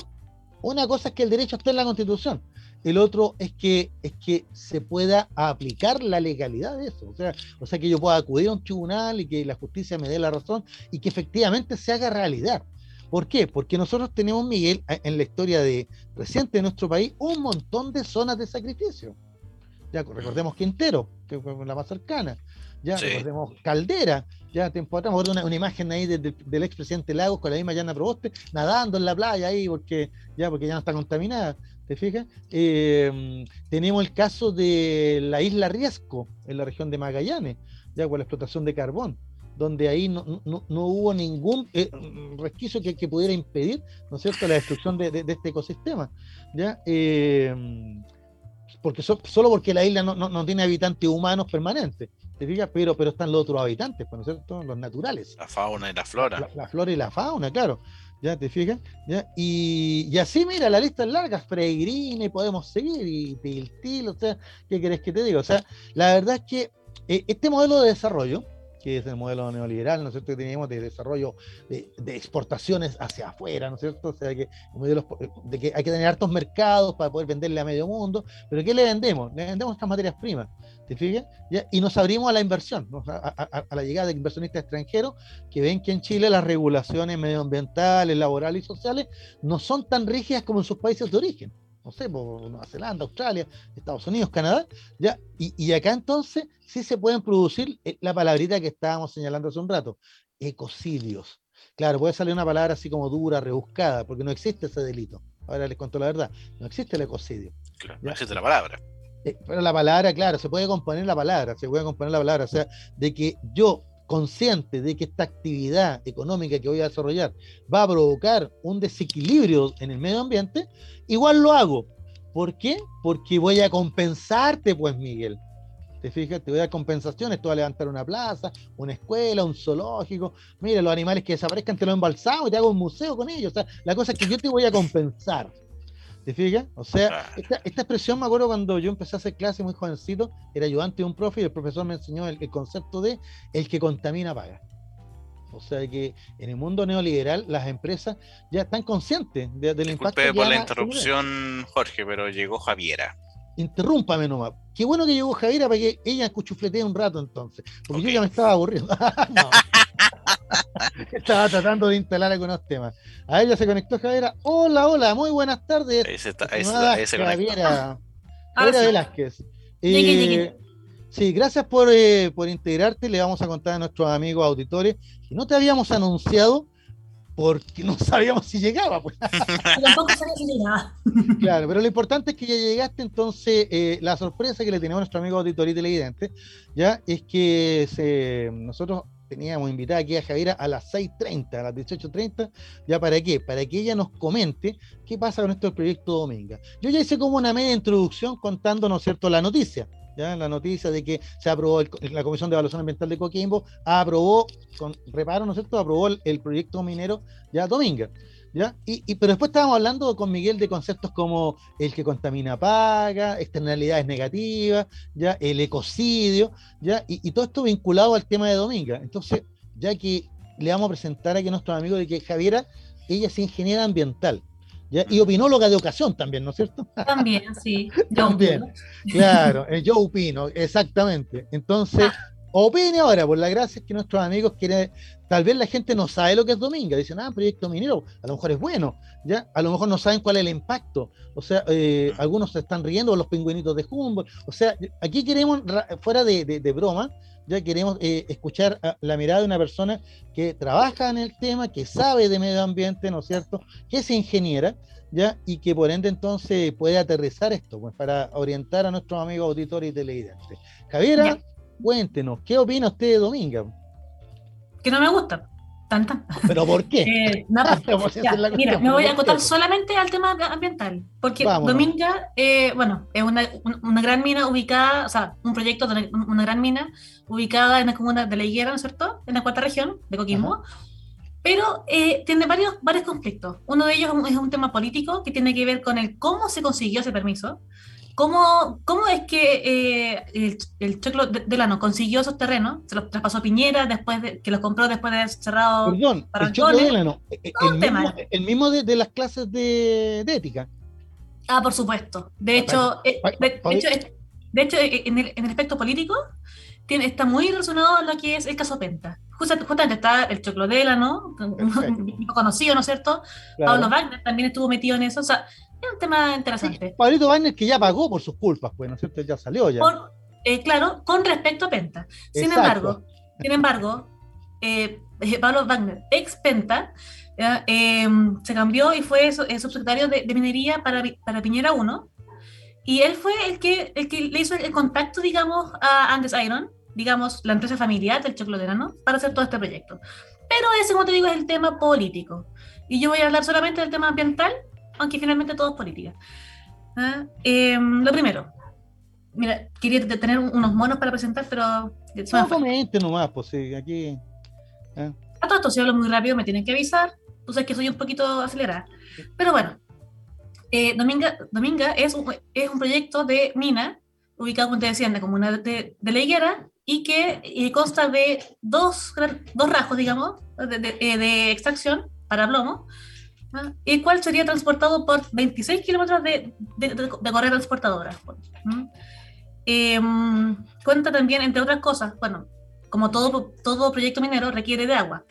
una cosa es que el derecho está en la Constitución, el otro es que, es que se pueda aplicar la legalidad de eso. O sea, o sea, que yo pueda acudir a un tribunal y que la justicia me dé la razón y que efectivamente se haga realidad. ¿Por qué? Porque nosotros tenemos, Miguel, en la historia de reciente de nuestro país, un montón de zonas de sacrificio. Ya recordemos Quintero, que fue la más cercana. Ya recordemos Caldera, ya temporada, una, una imagen ahí del expresidente Lagos con la misma Llana Proboste, nadando en la playa ahí porque ya, porque ya no está contaminada. ¿Te fijas? Eh, tenemos el caso de la isla Riesco, en la región de Magallanes, ya con la explotación de carbón donde ahí no, hubo ningún eh, resquicio que, que, pudiera impedir, ¿no es cierto?, la destrucción de, este ecosistema, ¿ya? Eh, porque solo porque la isla no, tiene habitantes humanos permanentes, ¿te fijas? Pero, pero están los otros habitantes, pues, ¿no es cierto?, los naturales. La fauna y la flora. La, flora y la fauna, claro. ¿Ya te fijas? ¿Ya? Y, así, mira, la lista es larga, Freirine, podemos seguir, y Tiltil, o sea, ¿qué querés que te diga? O sea, la verdad es que eh, este modelo de desarrollo, que es el modelo neoliberal, ¿no es cierto?, que teníamos de desarrollo de, exportaciones hacia afuera, ¿no es cierto? O sea, que, de que hay que tener hartos mercados para poder venderle a medio mundo, pero ¿qué le vendemos? Le vendemos estas materias primas, ¿te fijas? Y nos abrimos a la inversión, a, la llegada de inversionistas extranjeros que ven que en Chile las regulaciones medioambientales, laborales y sociales no son tan rígidas como en sus países de origen no sé, por Nueva Zelanda, Australia, Estados Unidos, Canadá, ya, y, acá entonces sí se pueden producir eh, la palabrita que estábamos señalando hace un rato, ecocidios. Claro, puede salir una palabra así como dura, rebuscada, porque no existe ese delito. Ahora les cuento la verdad, no existe el ecocidio. Claro, no existe la palabra. Eh, pero la palabra, claro, se puede componer la palabra, se puede componer la palabra, o sea, de que yo consciente de que esta actividad económica que voy a desarrollar va a provocar un desequilibrio en el medio ambiente, igual lo hago. ¿Por qué? Porque voy a compensarte, pues, Miguel. Te fijas, te voy a dar compensaciones, tú vas a levantar una plaza, una escuela, un zoológico. Mira, los animales que desaparezcan te los embalsamos y te hago un museo con ellos. O sea, la cosa es que yo te voy a compensar. ¿Te fijas? O sea, esta, expresión me acuerdo cuando yo empecé a hacer clase muy jovencito, era ayudante de un profe y el profesor me enseñó el, concepto de el que contamina paga. O sea que en el mundo neoliberal las empresas ya están conscientes de, del impacto. Disculpe por la interrupción, Jorge, pero llegó Javiera. Interrúmpame nomás. Qué bueno que llegó Javiera para que ella escuchufletee un rato entonces. Porque yo ya me estaba aburriendo. [laughs] [laughs] Estaba tratando de instalar algunos temas. A ella se conectó Javiera. Hola, hola, muy buenas tardes. Ahí se, está, ahí se, Javiera, [laughs] Javiera Velázquez. Eh, sí, gracias por, eh, por integrarte. Le vamos a contar a nuestros amigos auditores que no te habíamos anunciado porque no [laughs] sabíamos si llegaba. Pues. Tampoco sabía si llegaba. Claro, pero lo importante es que ya llegaste, entonces eh, la sorpresa que le tenemos a nuestro amigo auditor y televidente, ya es que se, nosotros teníamos invitada aquí a Javiera a las 6.30, a las 18.30, ¿ya para qué? Para que ella nos comente qué pasa con esto del proyecto Dominga. Yo ya hice como una media introducción contando, ¿no es cierto?, la noticia, ¿ya? La noticia de que se aprobó, la Comisión de Evaluación Ambiental de Coquimbo aprobó, con reparo, ¿no es cierto?, aprobó el proyecto minero, ¿ya? Dominga. Y, pero después estábamos hablando con Miguel de conceptos como el que contamina paga, externalidades negativas, ¿ya? El ecocidio, ¿ya? Y, todo esto vinculado al tema de Dominga. Entonces, ya que le vamos a presentar aquí a nuestros amigos de que Javiera, ella es ingeniera ambiental, ¿Ya? Y opinóloga de ocasión también, ¿no es cierto? También, sí. [laughs] también, claro, eh, yo opino, exactamente. Entonces, ah. Opine ahora, por la gracia es que nuestros amigos quieren, tal vez la gente no sabe lo que es Dominga, dicen, ah, proyecto minero, a lo mejor es bueno, ¿ya? A lo mejor no saben cuál es el impacto, o sea, eh, algunos se están riendo los pingüinitos de Humboldt, o sea, aquí queremos, fuera de, broma, ya queremos eh, escuchar la mirada de una persona que trabaja en el tema, que sabe de medio ambiente, ¿no es cierto?, que es ingeniera, ¿ya? Y que por ende entonces puede aterrizar esto, pues, para orientar a nuestros amigos auditores y televidentes. Javiera, cuéntenos, ¿qué opina usted de Dominga? Que no me gusta. Tanta. ¿Pero por qué? [laughs] Eh, [laughs] mira, me voy a acotar solamente al tema ambiental, porque Dominga, eh, bueno, es una, una, gran mina ubicada, o sea, un proyecto de una, gran mina ubicada en la comuna de La Higuera, ¿no es cierto? En la cuarta región de Coquimbo. Pero eh, tiene varios, varios conflictos. Uno de ellos es un tema político que tiene que ver con el cómo se consiguió ese permiso. ¿Cómo, ¿Cómo, es que eh, el, el, Choclo Delano consiguió esos terrenos? Se los traspasó Piñera después de, que los compró después de haber cerrado. Perdón, el Choclo Delano, eh, eh, el, mismo, el mismo de, las clases de, ética. Ah, por supuesto. De hecho, de, hecho, de hecho en, el, en el aspecto político tiene, está muy relacionado a lo que es el caso Penta. Justamente está el Choclo Delano, un [laughs] conocido, ¿no es cierto? Pablo Wagner también estuvo metido en eso. O sea, es un tema interesante. Pablito Wagner que ya pagó por sus culpas, pues, ¿no es cierto? Ya salió ya. Eh, claro, con respecto a Penta. Sin embargo, sin embargo, eh, eh, Pablo Wagner, ex Penta, em, se cambió y fue subsecretario de, minería para, para Piñera 1. Y él fue el que, el que le hizo el contacto, digamos, a Andes Iron digamos, la empresa familiar del choclo de ¿no? para hacer todo este proyecto. Pero ese, como te digo, es el tema político. Y yo voy a hablar solamente del tema ambiental, aunque finalmente todo es política. ¿Ah? Em, lo primero, mira, quería tener unos monos para presentar, pero... No, comente nomás, pues sí, aquí... ¿eh? A todo esto, si hablo muy rápido, me tienen que avisar. Tú sabes que soy un poquito acelerada. Pero bueno, eh, Dominga, Dominga es, un, es un proyecto de mina ubicado, como te decía, en la comuna de, de La Higuera y que eh, consta de dos, dos rasgos, digamos, de, de, eh, extracción para plomo, el cual sería transportado por 26 kilómetros de, de, correa transportadora. Em, cuenta también, entre otras cosas, bueno, como todo, todo proyecto minero requiere de agua.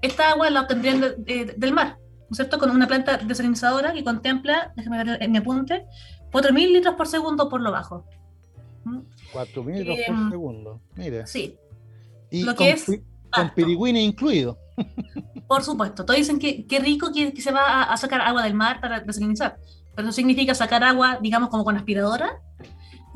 Esta agua la obtendrían del mar, ¿no es cierto? Con una planta desalinizadora que contempla, déjame ver en mi apunte, 4.000 litros por segundo por lo bajo. 4.000 litros por em, segundo, mire. Sí. Y lo con, es con pirigüines incluido. [laughs] Por supuesto, todos dicen que qué rico que, se va a, sacar agua del mar para desalinizar, pero eso significa sacar agua, digamos, como con aspiradora,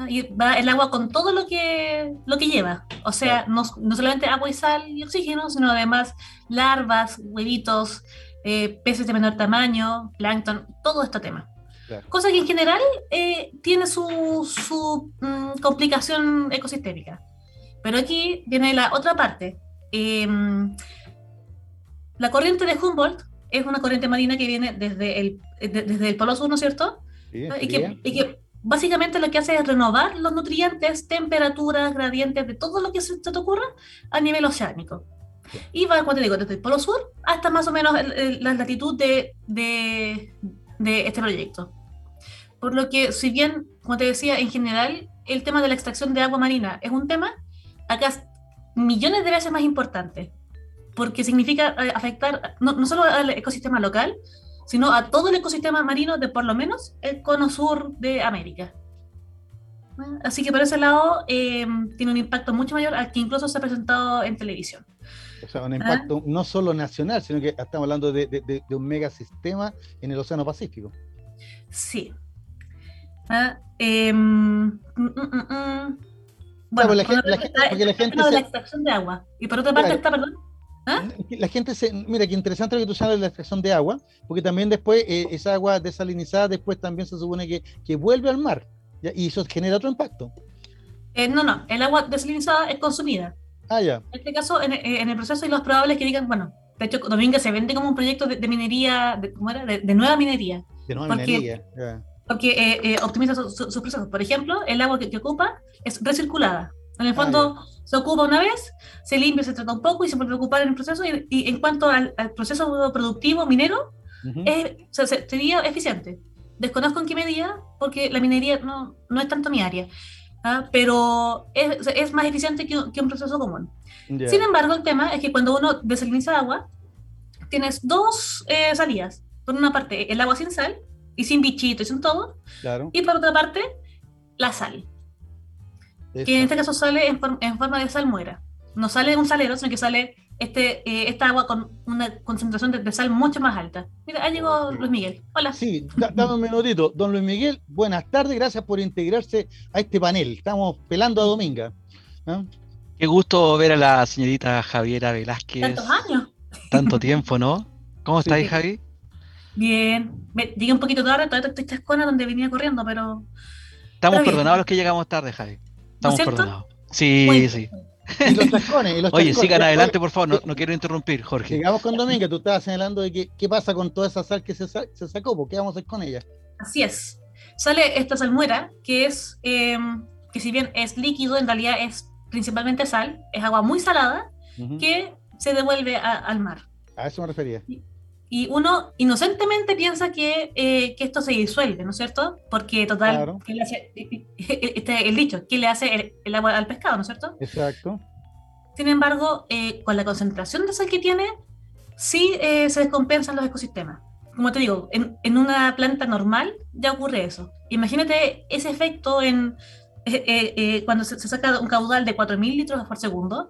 y va el agua con todo lo que, lo que lleva. O sea, no, no, solamente agua y sal y oxígeno, sino además larvas, huevitos, eh, peces de menor tamaño, plancton, todo este tema. Cosa que en general eh, tiene su, su mm, complicación ecosistémica. Pero aquí viene la otra parte. Em, la corriente de Humboldt es una corriente marina que viene desde el, desde el Polo Sur, ¿no es cierto? y, que, y, que, básicamente lo que hace es renovar los nutrientes, temperaturas, gradientes, de todo lo que se, te ocurra a nivel oceánico. Y va, como te digo, desde el Polo Sur hasta más o menos la latitud de, de, de este proyecto. Por lo que, si bien, como te decía, en general, el tema de la extracción de agua marina es un tema, acá es millones de veces más importante, porque significa eh, afectar no, no solo al ecosistema local, sino a todo el ecosistema marino de por lo menos el cono sur de América. Así que por ese lado eh, tiene un impacto mucho mayor al que incluso se ha presentado en televisión. O sea, un impacto no solo nacional, sino que estamos hablando de, de, de, un megasistema en el Océano Pacífico. Sí. Ah, eh, mm, mm, mm, bueno, la, gente, la, porque la gente se... la extracción de agua. Y por otra parte está, perdón. ¿Ah? La gente se, mira, qué interesante lo que tú sabes de la extracción de agua, porque también después eh, esa agua desalinizada después también se supone que, que vuelve al mar y eso genera otro impacto. Eh, no, no, el agua desalinizada es consumida. Ah, ya. En este caso, en, eh, en el proceso, y los probables que digan, bueno, de hecho, Dominga se vende como un proyecto de, minería, de, ¿cómo era? De, nueva minería. De nueva minería, Porque eh, optimiza sus procesos. Por ejemplo, el agua que, ocupa es recirculada. En el ah, fondo, se ocupa una vez, se limpia, se trata un poco y se vuelve a ocupar en el proceso. Y, en cuanto al, proceso productivo minero, sería eficiente. Desconozco en qué medida, porque la minería no, no es tanto mi área. ¿ah? pero es, es, más eficiente que, que un proceso común. Sin embargo, el tema es que cuando uno desaliniza agua, tienes dos eh, salidas. Por una parte, el agua sin sal y sin bichitos y sin todo. Claro. Y por otra parte, la sal. Que en este caso sale en, en forma de salmuera. No sale de un salero, sino que sale este, eh, esta agua con una concentración de, sal mucho más alta. Mira, ahí llegó Luis Miguel. Hola. Sí, dame un minutito. Don Luis Miguel, buenas tardes, gracias por integrarse a este panel. Estamos pelando a Dominga. Qué gusto ver a la señorita Javiera Velázquez. Tantos años. Tanto tiempo, ¿no? ¿Cómo estáis, Javi? Bien. llegué un poquito tarde, todavía estoy chascona donde venía corriendo, pero. Estamos perdonados los que llegamos tarde, Javi. Estamos perdonados. Sí, sí. Y los tascones. Oye, sigan adelante, por favor, no, quiero interrumpir, Jorge. Llegamos con Domingo, tú estabas señalando de que, qué pasa con toda esa sal que se, se sacó, ¿qué vamos a hacer con ella? Así es. Sale esta salmuera, que es, em, que si bien es líquido, en realidad es principalmente sal, es agua muy salada, que se devuelve al mar. A eso me refería. Y, uno inocentemente piensa que, eh, que, esto se disuelve, ¿no es cierto? Porque total, ¿qué le hace, [laughs] este, el dicho, ¿qué le hace el, agua al pescado, ¿no es cierto? Exacto. Sin embargo, eh, con la concentración de sal que tiene, sí eh, se descompensan los ecosistemas. Como te digo, en, en, una planta normal ya ocurre eso. Imagínate ese efecto en, cuando se, se, saca un caudal de 4.000 litros por segundo.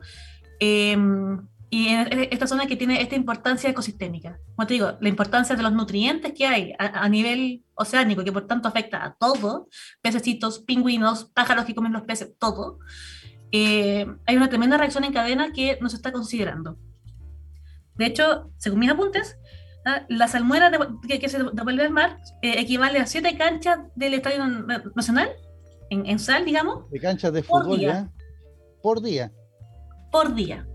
Y en esta zona que tiene esta importancia ecosistémica. Como te digo, la importancia de los nutrientes que hay a, nivel oceánico, que por tanto afecta a todo, pececitos, pingüinos, pájaros que comen los peces, todo. eh, hay una tremenda reacción en cadena que no se está considerando. De hecho, según mis apuntes, ¿ah? la salmuera que, se devuelve al mar eh, equivale a siete canchas del Estadio Nacional, en, sal, digamos. De canchas de fútbol, ¿ya? Por día. Por día.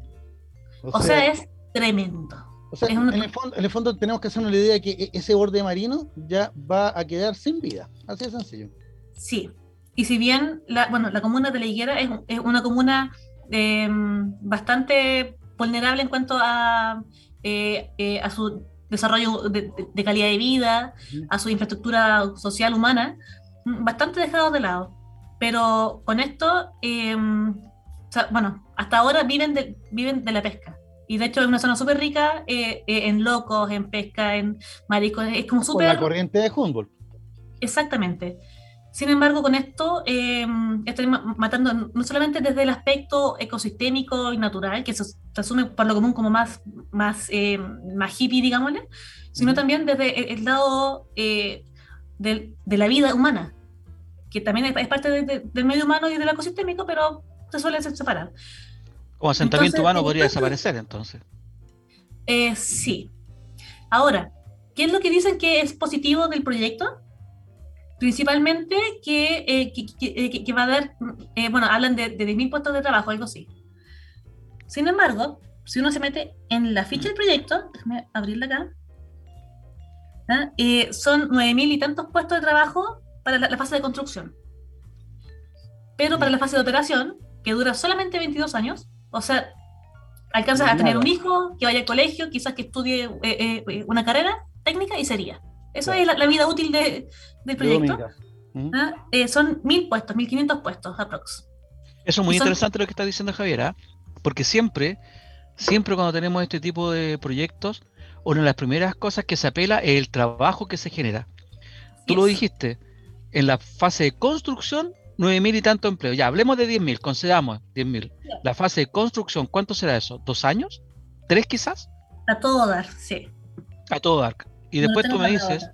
O, sea, es tremendo. O sea, en, el fondo, en, el fondo, tenemos que hacernos la idea de que e-, ese borde marino ya va a quedar sin vida. Así de sencillo. Sí. Y si bien la, bueno, la comuna de La Higuera es, es una comuna em, bastante vulnerable en cuanto a, eh, eh, a su desarrollo de, calidad de vida, a su infraestructura social humana, mm, bastante dejado de lado. Pero con esto, em, bueno, hasta ahora viven de, viven de la pesca. Y de hecho es una zona súper rica eh, eh, en locos, en pesca, en mariscos. Es como súper... la corriente de Humboldt. Exactamente. Sin embargo, con esto eh, estoy matando no solamente desde el aspecto ecosistémico y natural, que se, asume por lo común como más, más, más hippie, digámosle, sino también desde el, lado de, la vida humana, que también es, parte del medio humano y del ecosistémico, pero se suele separar. Como asentamiento humano podría desaparecer entonces. Eh, sí. Ahora, ¿qué es lo que dicen que es positivo del proyecto? Principalmente que, eh, eh, que, va a dar, bueno, hablan de, de 10.000 puestos de trabajo, algo así. Sin embargo, si uno se mete en la ficha del proyecto, déjame abrirla acá, ¿ah? son 9.000 y tantos puestos de trabajo para la, fase de construcción. Pero para la fase de operación, que dura solamente 22 años, o sea, alcanzas a tener un hijo que vaya al colegio, quizás que estudie eh, eh, una carrera técnica y sería. Eso es la, vida útil de, del proyecto. ¿Ah? Eh, son mil puestos, mil quinientos puestos aprox. Eso es muy interesante lo que está diciendo Javier, ¿ah? porque siempre, siempre cuando tenemos este tipo de proyectos, una de las primeras cosas que se apela es el trabajo que se genera. Tú lo dijiste, en la fase de construcción nueve mil y tanto empleos. Ya, hablemos de 10.000, concedamos 10.000. La fase de construcción, ¿cuánto será eso? ¿Dos años? ¿Tres quizás? A todo dar, sí. A todo dar. Y después tú me dices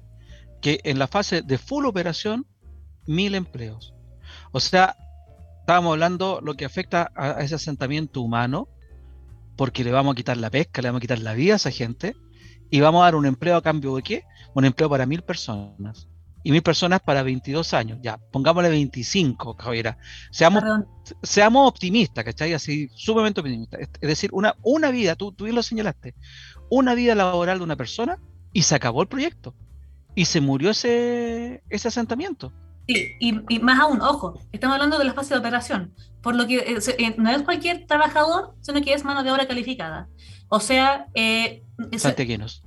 que en la fase de full operación, mil empleos. O sea, estábamos hablando lo que afecta a ese asentamiento humano, porque le vamos a quitar la pesca, le vamos a quitar la vida a esa gente, y vamos a dar un empleo a cambio de qué? Un empleo para mil personas y mil personas para 22 años. Ya, pongámosle 25, Javiera. Seamos, seamos optimistas, ¿cachai? Así, sumamente optimistas. Es decir, una, una vida, tú, tú bien lo señalaste, una vida laboral de una persona y se acabó el proyecto. Y se murió ese, ese asentamiento. Sí, y, más aún, ojo, estamos hablando de la fase de operación, por lo que eh, eh, no es cualquier trabajador, sino que es mano de obra calificada. O sea, eh, santeguinos.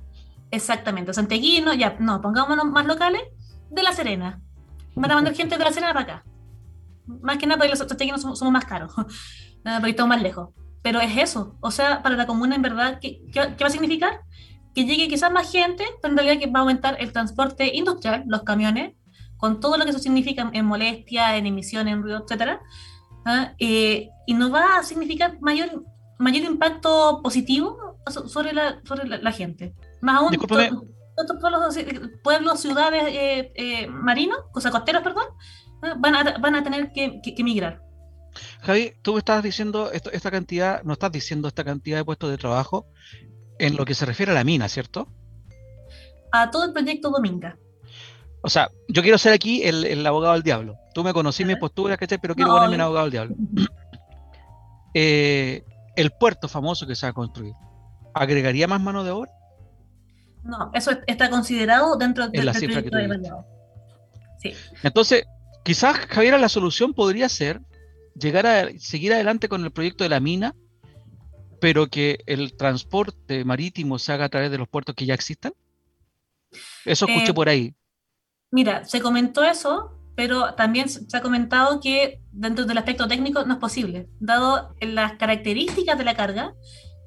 Exactamente, santeguinos, ya, no, pongámonos más locales, de La Serena. Van a mandar gente de La Serena para acá. Más que nada porque los santiaguinos somos, somos más caros, [laughs] porque estamos más lejos. Pero es eso. O sea, para la comuna, en verdad, ¿qué, ¿qué, va a significar? Que llegue quizás más gente, pero en realidad que va a aumentar el transporte industrial, los camiones, con todo lo que eso significa en molestia, en emisión, en ruido, etc. ¿ah? Eh, y no va a significar mayor, mayor impacto positivo sobre la, sobre la, gente. Más aún, pueblos, pueblos ciudades eh, eh, marinos, o sea, costeros, perdón, van a, van a tener que, que, migrar. Javi, tú estás diciendo esto, esta cantidad, no estás diciendo esta cantidad de puestos de trabajo en lo que se refiere a la mina, ¿cierto? A todo el proyecto Dominga. O sea, yo quiero ser aquí el, el abogado del diablo. Tú me conocí mi postura, ¿cachai? Pero quiero ponerme en abogado del diablo. [clears throat] Eh, el puerto famoso que se va a construir, ¿agregaría más mano de obra? No, eso está considerado dentro de, la cifra que Sí. Entonces, quizás, Javier, la solución podría ser llegar a seguir adelante con el proyecto de la mina, pero que el transporte marítimo se haga a través de los puertos que ya existan. Eso escuché eh, por ahí. Mira, se comentó eso, pero también se ha comentado que dentro del aspecto técnico no es posible, dado las características de la carga,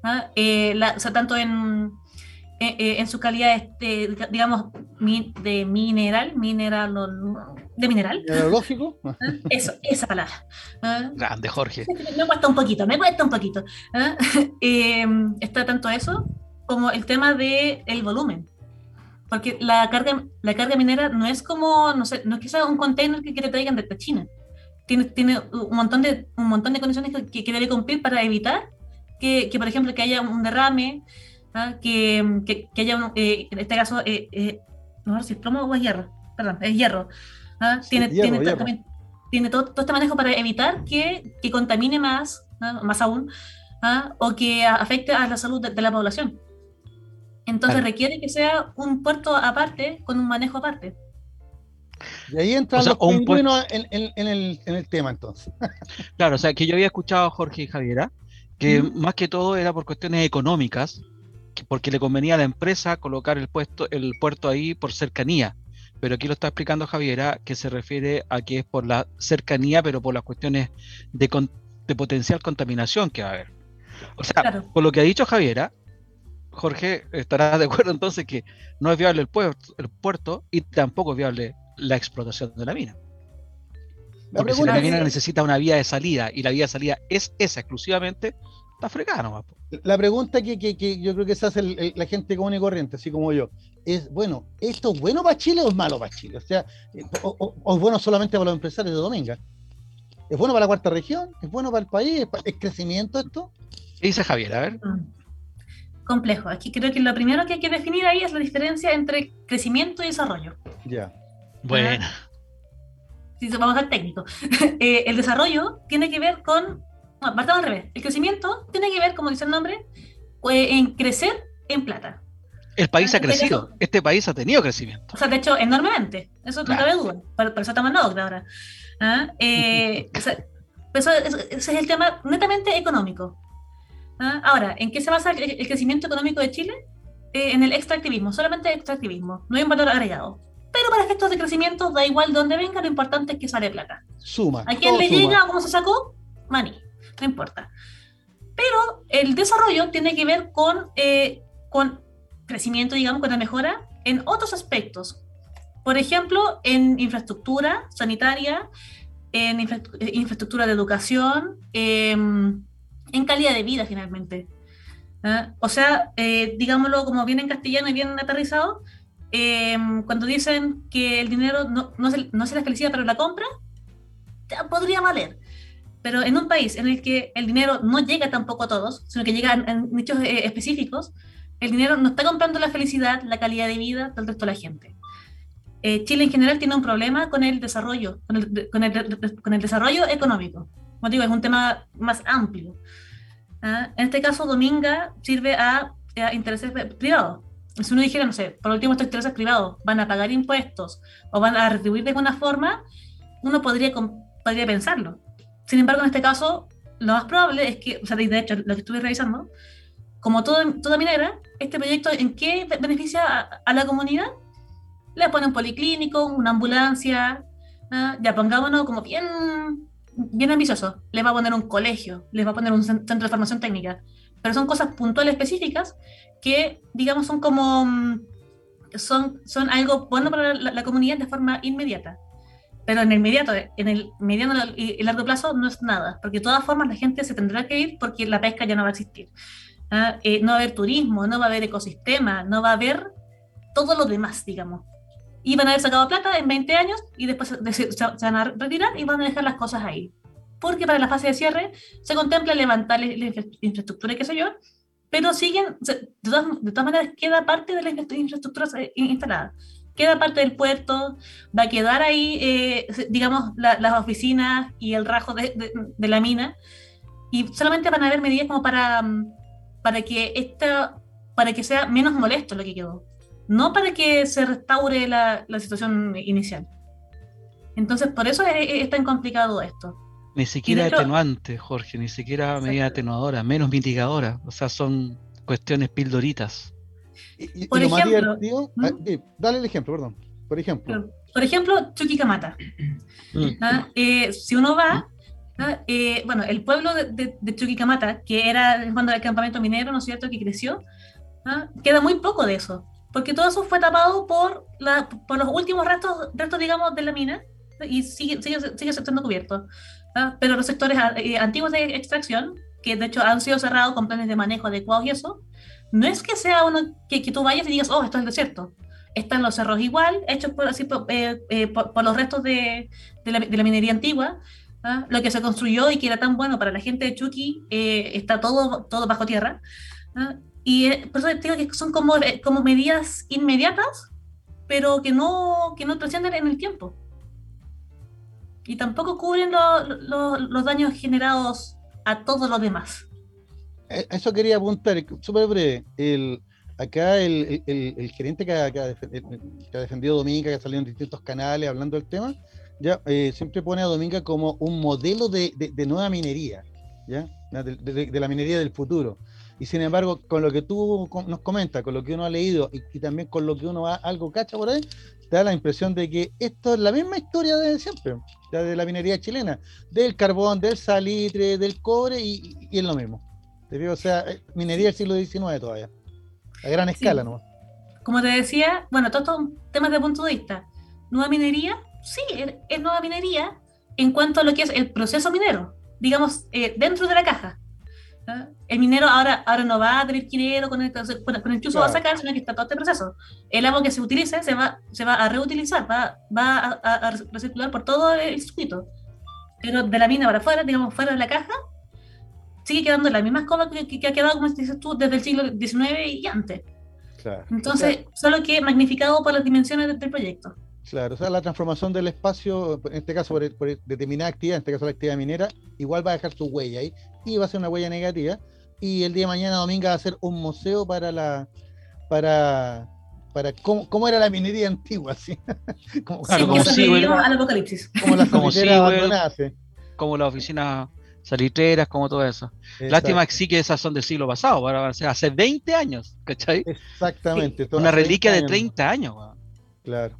¿ah? eh, o sea, tanto en, eh, eh, en su calidad, este, digamos, de mineral, mineral, de mineral. Mineralógico. [laughs] ¿Ah? Eso, esa palabra. ¿Ah? Grande, Jorge. Me cuesta un poquito, me cuesta un poquito. ¿ah? [laughs] Em, está tanto eso como el tema del el volumen. Porque la carga, la carga minera no es como, no sé, no es que sea un container que, te traigan desde China. tiene, tiene un, montón de, un montón de condiciones que, que debe cumplir para evitar que, que, por ejemplo, que haya un derrame, ¿ah? que, que, haya, eh, en este caso, eh, eh, no sé si es plomo o es hierro, perdón, es hierro. ¿ah? tiene, tiene, tiene todo, todo, este manejo para evitar que, que contamine más, ¿ah? más aún, o que afecte a la salud de, la población. Entonces requiere que sea un puerto aparte, con un manejo aparte. Y ahí entra un pingüinos en, en, el, en, el, tema entonces. claro, o sea, que yo había escuchado a Jorge y Javiera, que más que todo era por cuestiones económicas, porque le convenía a la empresa colocar el, puesto, el puerto ahí por cercanía. Pero aquí lo está explicando Javiera, que se refiere a que es por la cercanía, pero por las cuestiones de, de potencial contaminación que va a haber. O sea, por lo que ha dicho Javiera, Jorge estará de acuerdo entonces que no es viable el puerto, el puerto y tampoco es viable la explotación de la mina. Porque si la mina necesita una vía de salida y la vía de salida es esa exclusivamente, está fregado La pregunta que, que, yo creo que se hace la gente común y corriente, así como yo, es, bueno, ¿esto es bueno para Chile o es malo para Chile? O sea, o, es bueno solamente para los empresarios de Dominga. ¿Es bueno para la cuarta región? ¿Es bueno para el país? ¿Es, crecimiento esto? ¿Qué dice Javier? A ver. Mm. Complejo. Aquí creo que lo primero que hay que definir ahí es la diferencia entre crecimiento y desarrollo. Ya. Bueno. Si vamos al técnico. [laughs] Eh, el desarrollo tiene que ver con. No, partamos al revés. El crecimiento tiene que ver, como dice el nombre, eh, en crecer en plata. El país ha crecido. Este país ha tenido crecimiento. O sea, de hecho, enormemente. Eso no cabe duda. Por, eso estamos en ahora. ¿Ah? Eh, [laughs] ese es el tema netamente económico. ¿Ah? Ahora, ¿en qué se basa el, crecimiento económico de Chile? en el extractivismo, solamente extractivismo. No hay un valor agregado pero para efectos de crecimiento da igual de dónde venga, lo importante es que sale plata. Suma. ¿A quién le llega? ¿Cómo se sacó? Money, no importa. Pero el desarrollo tiene que ver con, eh, con crecimiento, digamos, con la mejora en otros aspectos. Por ejemplo, en infraestructura sanitaria, en infraestructura de educación, em, en calidad de vida finalmente. ¿Ah? O sea, eh, digámoslo como bien en castellano y bien aterrizado, Em, cuando dicen que el dinero no, no, se, no se la felicidad, pero la compra, podría valer. Pero en un país en el que el dinero no llega tampoco a todos, sino que llega en, nichos eh, específicos, el dinero no está comprando la felicidad, la calidad de vida del resto de la gente. Eh, Chile en general tiene un problema con el desarrollo, con el, con el, con el desarrollo económico. Como digo, es un tema más amplio. ¿Ah? En este caso, Dominga sirve a, a intereses privados si uno dijera, no sé, por último estos intereses privados van a pagar impuestos o van a retribuir de alguna forma, uno podría, podría pensarlo. Sin embargo, en este caso, lo más probable es que, o sea, de hecho, lo que estuve revisando, como todo, toda minera, este proyecto, ¿en qué beneficia a, la comunidad? Le pone un policlínico, una ambulancia, ¿ah? ya pongámonos como bien, bien ambicioso. Le va a poner un colegio, les va a poner un centro de formación técnica. Pero son cosas puntuales específicas que, digamos, son como, mm, son, son algo bueno para la, comunidad de forma inmediata. Pero en el inmediato, en el mediano y largo plazo no es nada, porque de todas formas la gente se tendrá que ir porque la pesca ya no va a existir. ¿ah? Eh, no va a haber turismo, no va a haber ecosistema, no va a haber todo lo demás, digamos. Y van a haber sacado plata en 20 años y después se, van a retirar y van a dejar las cosas ahí. Porque para la fase de cierre se contempla levantar la infraestructura y qué sé yo, pero siguen, de todas, de todas maneras, queda parte de la infraestructura eh, instalada. Queda parte del puerto, va a quedar ahí, eh, digamos, las oficinas y el rajo de, de, la mina, y solamente van a haber medidas como para, mm, para, que esta, para que sea menos molesto lo que quedó, no para que se restaure la, la situación inicial. Entonces, por eso es tan complicado esto. Ni siquiera atenuante, Jorge, ni siquiera medida atenuadora, menos mitigadora. O sea, son cuestiones pildoritas. Y, por ejemplo, ¿Mm? ah, dale el ejemplo, perdón. Por ejemplo. Por ejemplo, Chuquicamata. Mm. ¿Ah? Eh, si uno va, ¿ah? eh, bueno, el pueblo de, de, Chuquicamata, que era cuando el campamento minero, ¿no es cierto?, que creció, queda muy poco de eso, porque todo eso fue tapado por, la, por los últimos restos, restos, digamos, de la mina, y sigue, sigue, sigue siendo cubierto. pero los sectores eh, antiguos de extracción, que de hecho han sido cerrados con planes de manejo adecuados y eso, no es que sea uno que, que tú vayas y digas, oh, esto es desierto. Están los cerros igual, hechos por, así, por, eh, eh, por, los restos de, de, la, de, la, minería antigua, ¿ah? lo que se construyó y que era tan bueno para la gente de Chucky eh, está todo, todo bajo tierra. ¿ah? Y eh, por eso digo que son como, eh, como medidas inmediatas, pero que no, que no trascienden en el tiempo. Y tampoco cubren los daños generados a todos los demás. Eso quería apuntar, súper breve. El, acá el, gerente que ha, que, ha, defendido Dominga, que ha salido en distintos canales hablando del tema, ya eh, siempre pone a Dominga como un modelo de, nueva minería, ¿ya? De, la minería del futuro. Y sin embargo, con lo que tú nos comentas, con lo que uno ha leído y, también con lo que uno va, algo cacha por ahí, da la impresión de que esto es la misma historia de siempre, ya de la minería chilena, del carbón, del salitre, del cobre y, es lo mismo. O sea, eh, minería del siglo XIX todavía, a gran escala, ¿no? Como te decía, bueno, todos estos temas de punto de vista. Nueva minería, sí, es, nueva minería en cuanto a lo que es el proceso minero, digamos, eh, dentro de la caja. El minero ahora, ahora no va a tener que con el, con el chuzo va a sacar, sino que está todo este proceso. El agua que se utilice se va, se va a reutilizar, va, va a, recircular por todo el circuito. Pero de la mina para afuera, digamos, fuera de la caja, sigue quedando la misma escoba que, ha quedado, como dices tú, desde el siglo XIX y antes. Entonces, solo que magnificado por las dimensiones del proyecto. Claro, o sea, la transformación del espacio, en este caso por, determinada actividad, en este caso la actividad minera, igual va a dejar su huella ahí y va a ser una huella negativa. Y el día de mañana, domingo, va a ser un museo para la. para. para cómo, cómo era la minería antigua, [laughs] ¿sí? como, claro, como, al apocalipsis. Como las como, como las oficinas salitreras, como todo eso. Lástima que sí que esas son del siglo pasado, para, hace 20 años, ¿cachai? Exactamente. Una reliquia de 30 años. Claro.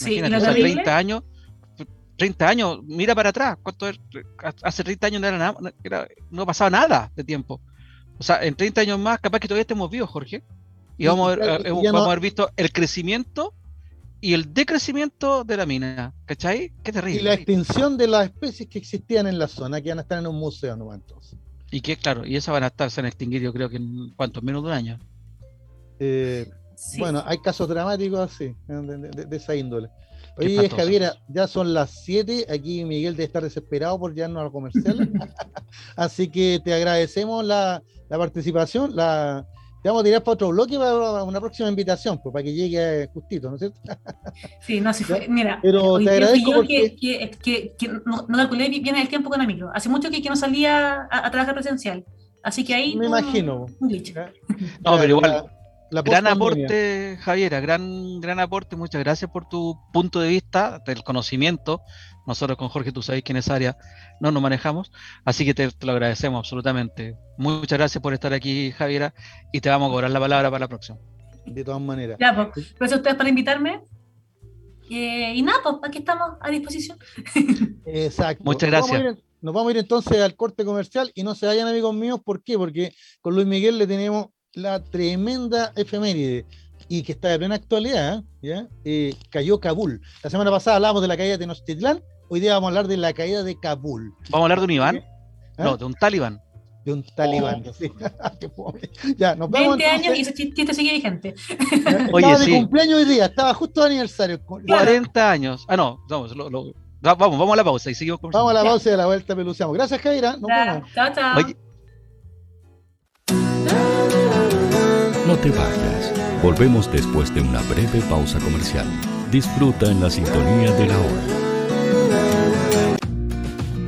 Imagínate, 30 años, 30 años, mira para atrás, ¿cuánto hace 30 años no era nada, no pasaba nada de tiempo. O sea, en 30 años más, capaz que todavía estemos vivos, Jorge. Y vamos, a, ver, eh, vamos a haber visto el crecimiento y el decrecimiento de la mina. ¿Cachai? Qué terrible. Y la extinción de las especies que existían en la zona, que van a estar en un museo, ¿no? Entonces. Y que, claro, y esas van a estar, se van a extinguir, yo creo que en cuántos, menos de un año. Eh, bueno, hay casos dramáticos así, de, esa índole. Oye, Javiera, ya son las 7. Aquí Miguel debe estar desesperado por llevarnos a los comerciales. [laughs] así que te agradecemos la, participación. La, te vamos a tirar para otro bloque para una próxima invitación, pues, para que llegue justito, ¿no es cierto? [laughs] sí, no, sí fue. Mira, pero te agradezco porque... que, que, que, no, no, calculé bien el tiempo con micro. Hace mucho que, no salía a, trabajar presencial. Así que ahí. Me imagino. Un glitch. [laughs] No, pero igual gran aporte, Javiera, gran, gran aporte. Muchas gracias por tu punto de vista, del conocimiento. Nosotros con Jorge, tú sabes que en esa área no nos manejamos, así que te, lo agradecemos absolutamente. Muchas gracias por estar aquí, Javiera, y te vamos a cobrar la palabra para la próxima. De todas maneras. Ya, pues, gracias a ustedes por invitarme. Eh, y nada, pues aquí estamos a disposición. [laughs] Exacto. Muchas gracias. nos vamos a ir entonces al corte comercial y no se vayan amigos míos, ¿por qué? Porque con Luis Miguel le tenemos la tremenda efeméride y que está de plena actualidad, ¿ya? Eh, cayó Kabul. La semana pasada hablábamos de la caída de Tenochtitlán, hoy día vamos a hablar de la caída de Kabul. ¿Vamos a hablar de un Iván? ¿Ah? No, de un talibán. De un talibán, oh. sí. [laughs] ya, nos vamos 20 años y ese chiste sigue vigente. Oye, estaba de cumpleaños hoy día, estaba justo de aniversario. 40 años. Ah, no, vamos, vamos, vamos a la pausa y seguimos Vamos a la pausa y a la vuelta peluciamos. Gracias, Jaira. Nos vemos. Chao, chao. No te vayas. Volvemos después de una breve pausa comercial. Disfruta en la sintonía de la hora.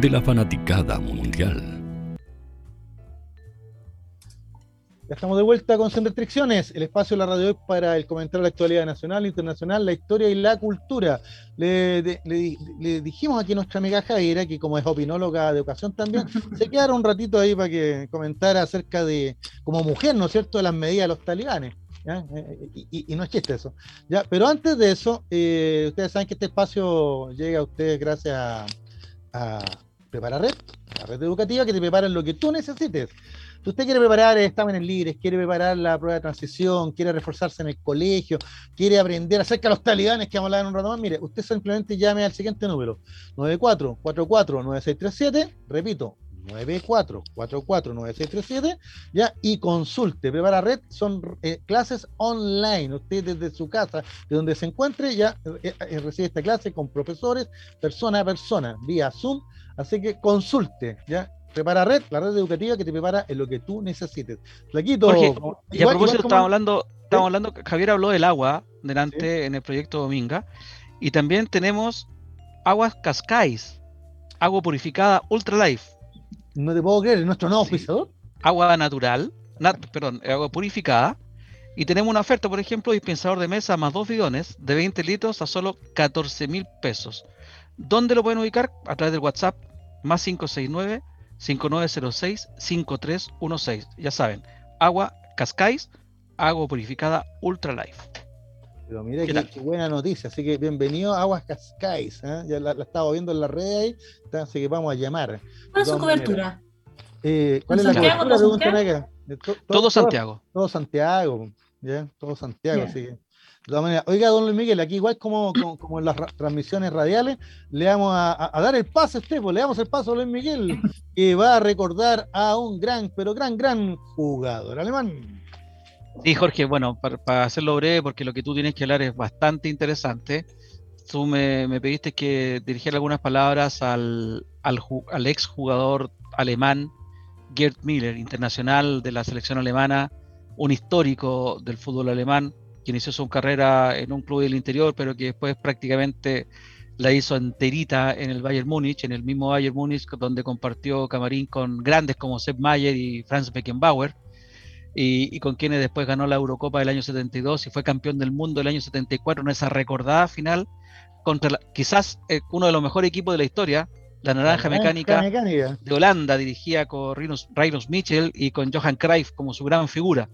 de la fanaticada mundial. Ya estamos de vuelta con Sin Restricciones, el espacio de la radio para el comentario de la actualidad nacional, internacional, la historia y la cultura. Le, dijimos aquí a nuestra amiga Jaira, que como es opinóloga de educación también, [laughs] se quedaron un ratito ahí para que comentara acerca de, como mujer, ¿no es cierto?, de las medidas de los talibanes. Eh, y, no es chiste eso. ¿ya? Pero antes de eso, eh, ustedes saben que este espacio llega a ustedes gracias a, a Prepara Red, la red educativa que te prepara lo que tú necesites si usted quiere preparar exámenes libres, quiere preparar la prueba de transición, quiere reforzarse en el colegio, quiere aprender acerca de los talibanes que vamos a hablar en un rato más, mire, usted simplemente llame al siguiente número, 94449637, repito, 94449637, ya, y consulte. Prepara Red son eh, clases online. Usted desde su casa, de donde se encuentre, ya eh, eh, recibe esta clase con profesores, persona a persona, vía Zoom. Así que consulte, ya, Prepara Red, la red educativa que te prepara en lo que tú necesites. Flaquito. Jorge, y a propósito, estamos hablando, estamos hablando, Javier habló del agua delante en el proyecto Dominga. Y también tenemos aguas Cascais, agua purificada Ultra Life. No te puedo creer, ¿es nuestro nuevo pisador? Agua natural, perdón, agua purificada. Y tenemos una oferta, por ejemplo, dispensador de mesa más dos bidones de 20 litros a solo 14 mil pesos. ¿Dónde lo pueden ubicar? A través del WhatsApp más 569 5906-5316. Ya saben, agua Cascais, agua purificada Ultra Life. Pero mira qué, buena noticia, así que bienvenido a Aguas Cascais, ¿eh? ya la, estaba viendo en la red ahí, así que vamos a llamar. ¿Cuál es su cobertura? Eh, ¿Cuál es la cobertura? todo Santiago. Todo Santiago, ¿ya? Todo Santiago, así que Oiga, don Luis Miguel, aquí igual como, como, en las transmisiones radiales, le vamos a, dar el paso a este, pues, le damos el paso a Luis Miguel, que va a recordar a un gran, pero gran, gran jugador alemán. Sí, Jorge, bueno, para, hacerlo breve, porque lo que tú tienes que hablar es bastante interesante. Tú me, pediste que dirigiera algunas palabras al, al, al ex jugador alemán Gerd Miller, internacional de la selección alemana, un histórico del fútbol alemán, que inició su carrera en un club del interior, pero que después prácticamente la hizo enterita en el Bayern Múnich, en el mismo Bayern Múnich, donde compartió camarín con grandes como Sepp Mayer y Franz Beckenbauer, y, con quienes después ganó la Eurocopa del año 72 y fue campeón del mundo del año 74 en esa recordada final contra quizás eh, uno de los mejores equipos de la historia, la Naranja, Mecánica, de Holanda, dirigida con Rinus Mitchell y con Johan Cruyff como su gran figura.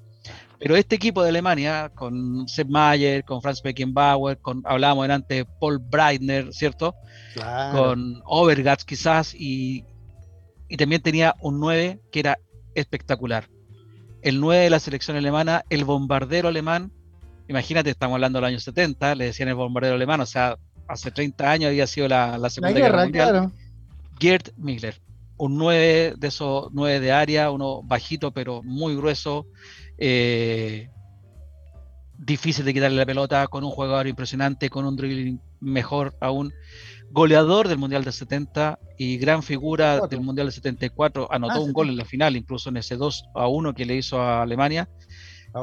Pero este equipo de Alemania, con Sepp Mayer, con Franz Beckenbauer, con, hablábamos antes Paul Breitner, ¿cierto? Con Overgatz quizás, y, y también tenía un 9 que era espectacular. El 9 de la selección alemana, el bombardero alemán, imagínate, estamos hablando de los años 70, le decían el bombardero alemán, o sea, hace 30 años había sido la, Segunda Guerra, Mundial. Gerd Miller, un 9 de esos 9 de área, uno bajito pero muy grueso, eh, difícil de quitarle la pelota, con un jugador impresionante, con un dribbling mejor aún, goleador del Mundial del 70 y gran figura del Mundial del 74, anotó ah, un gol en la final, incluso en ese 2 a 1 que le hizo a Alemania.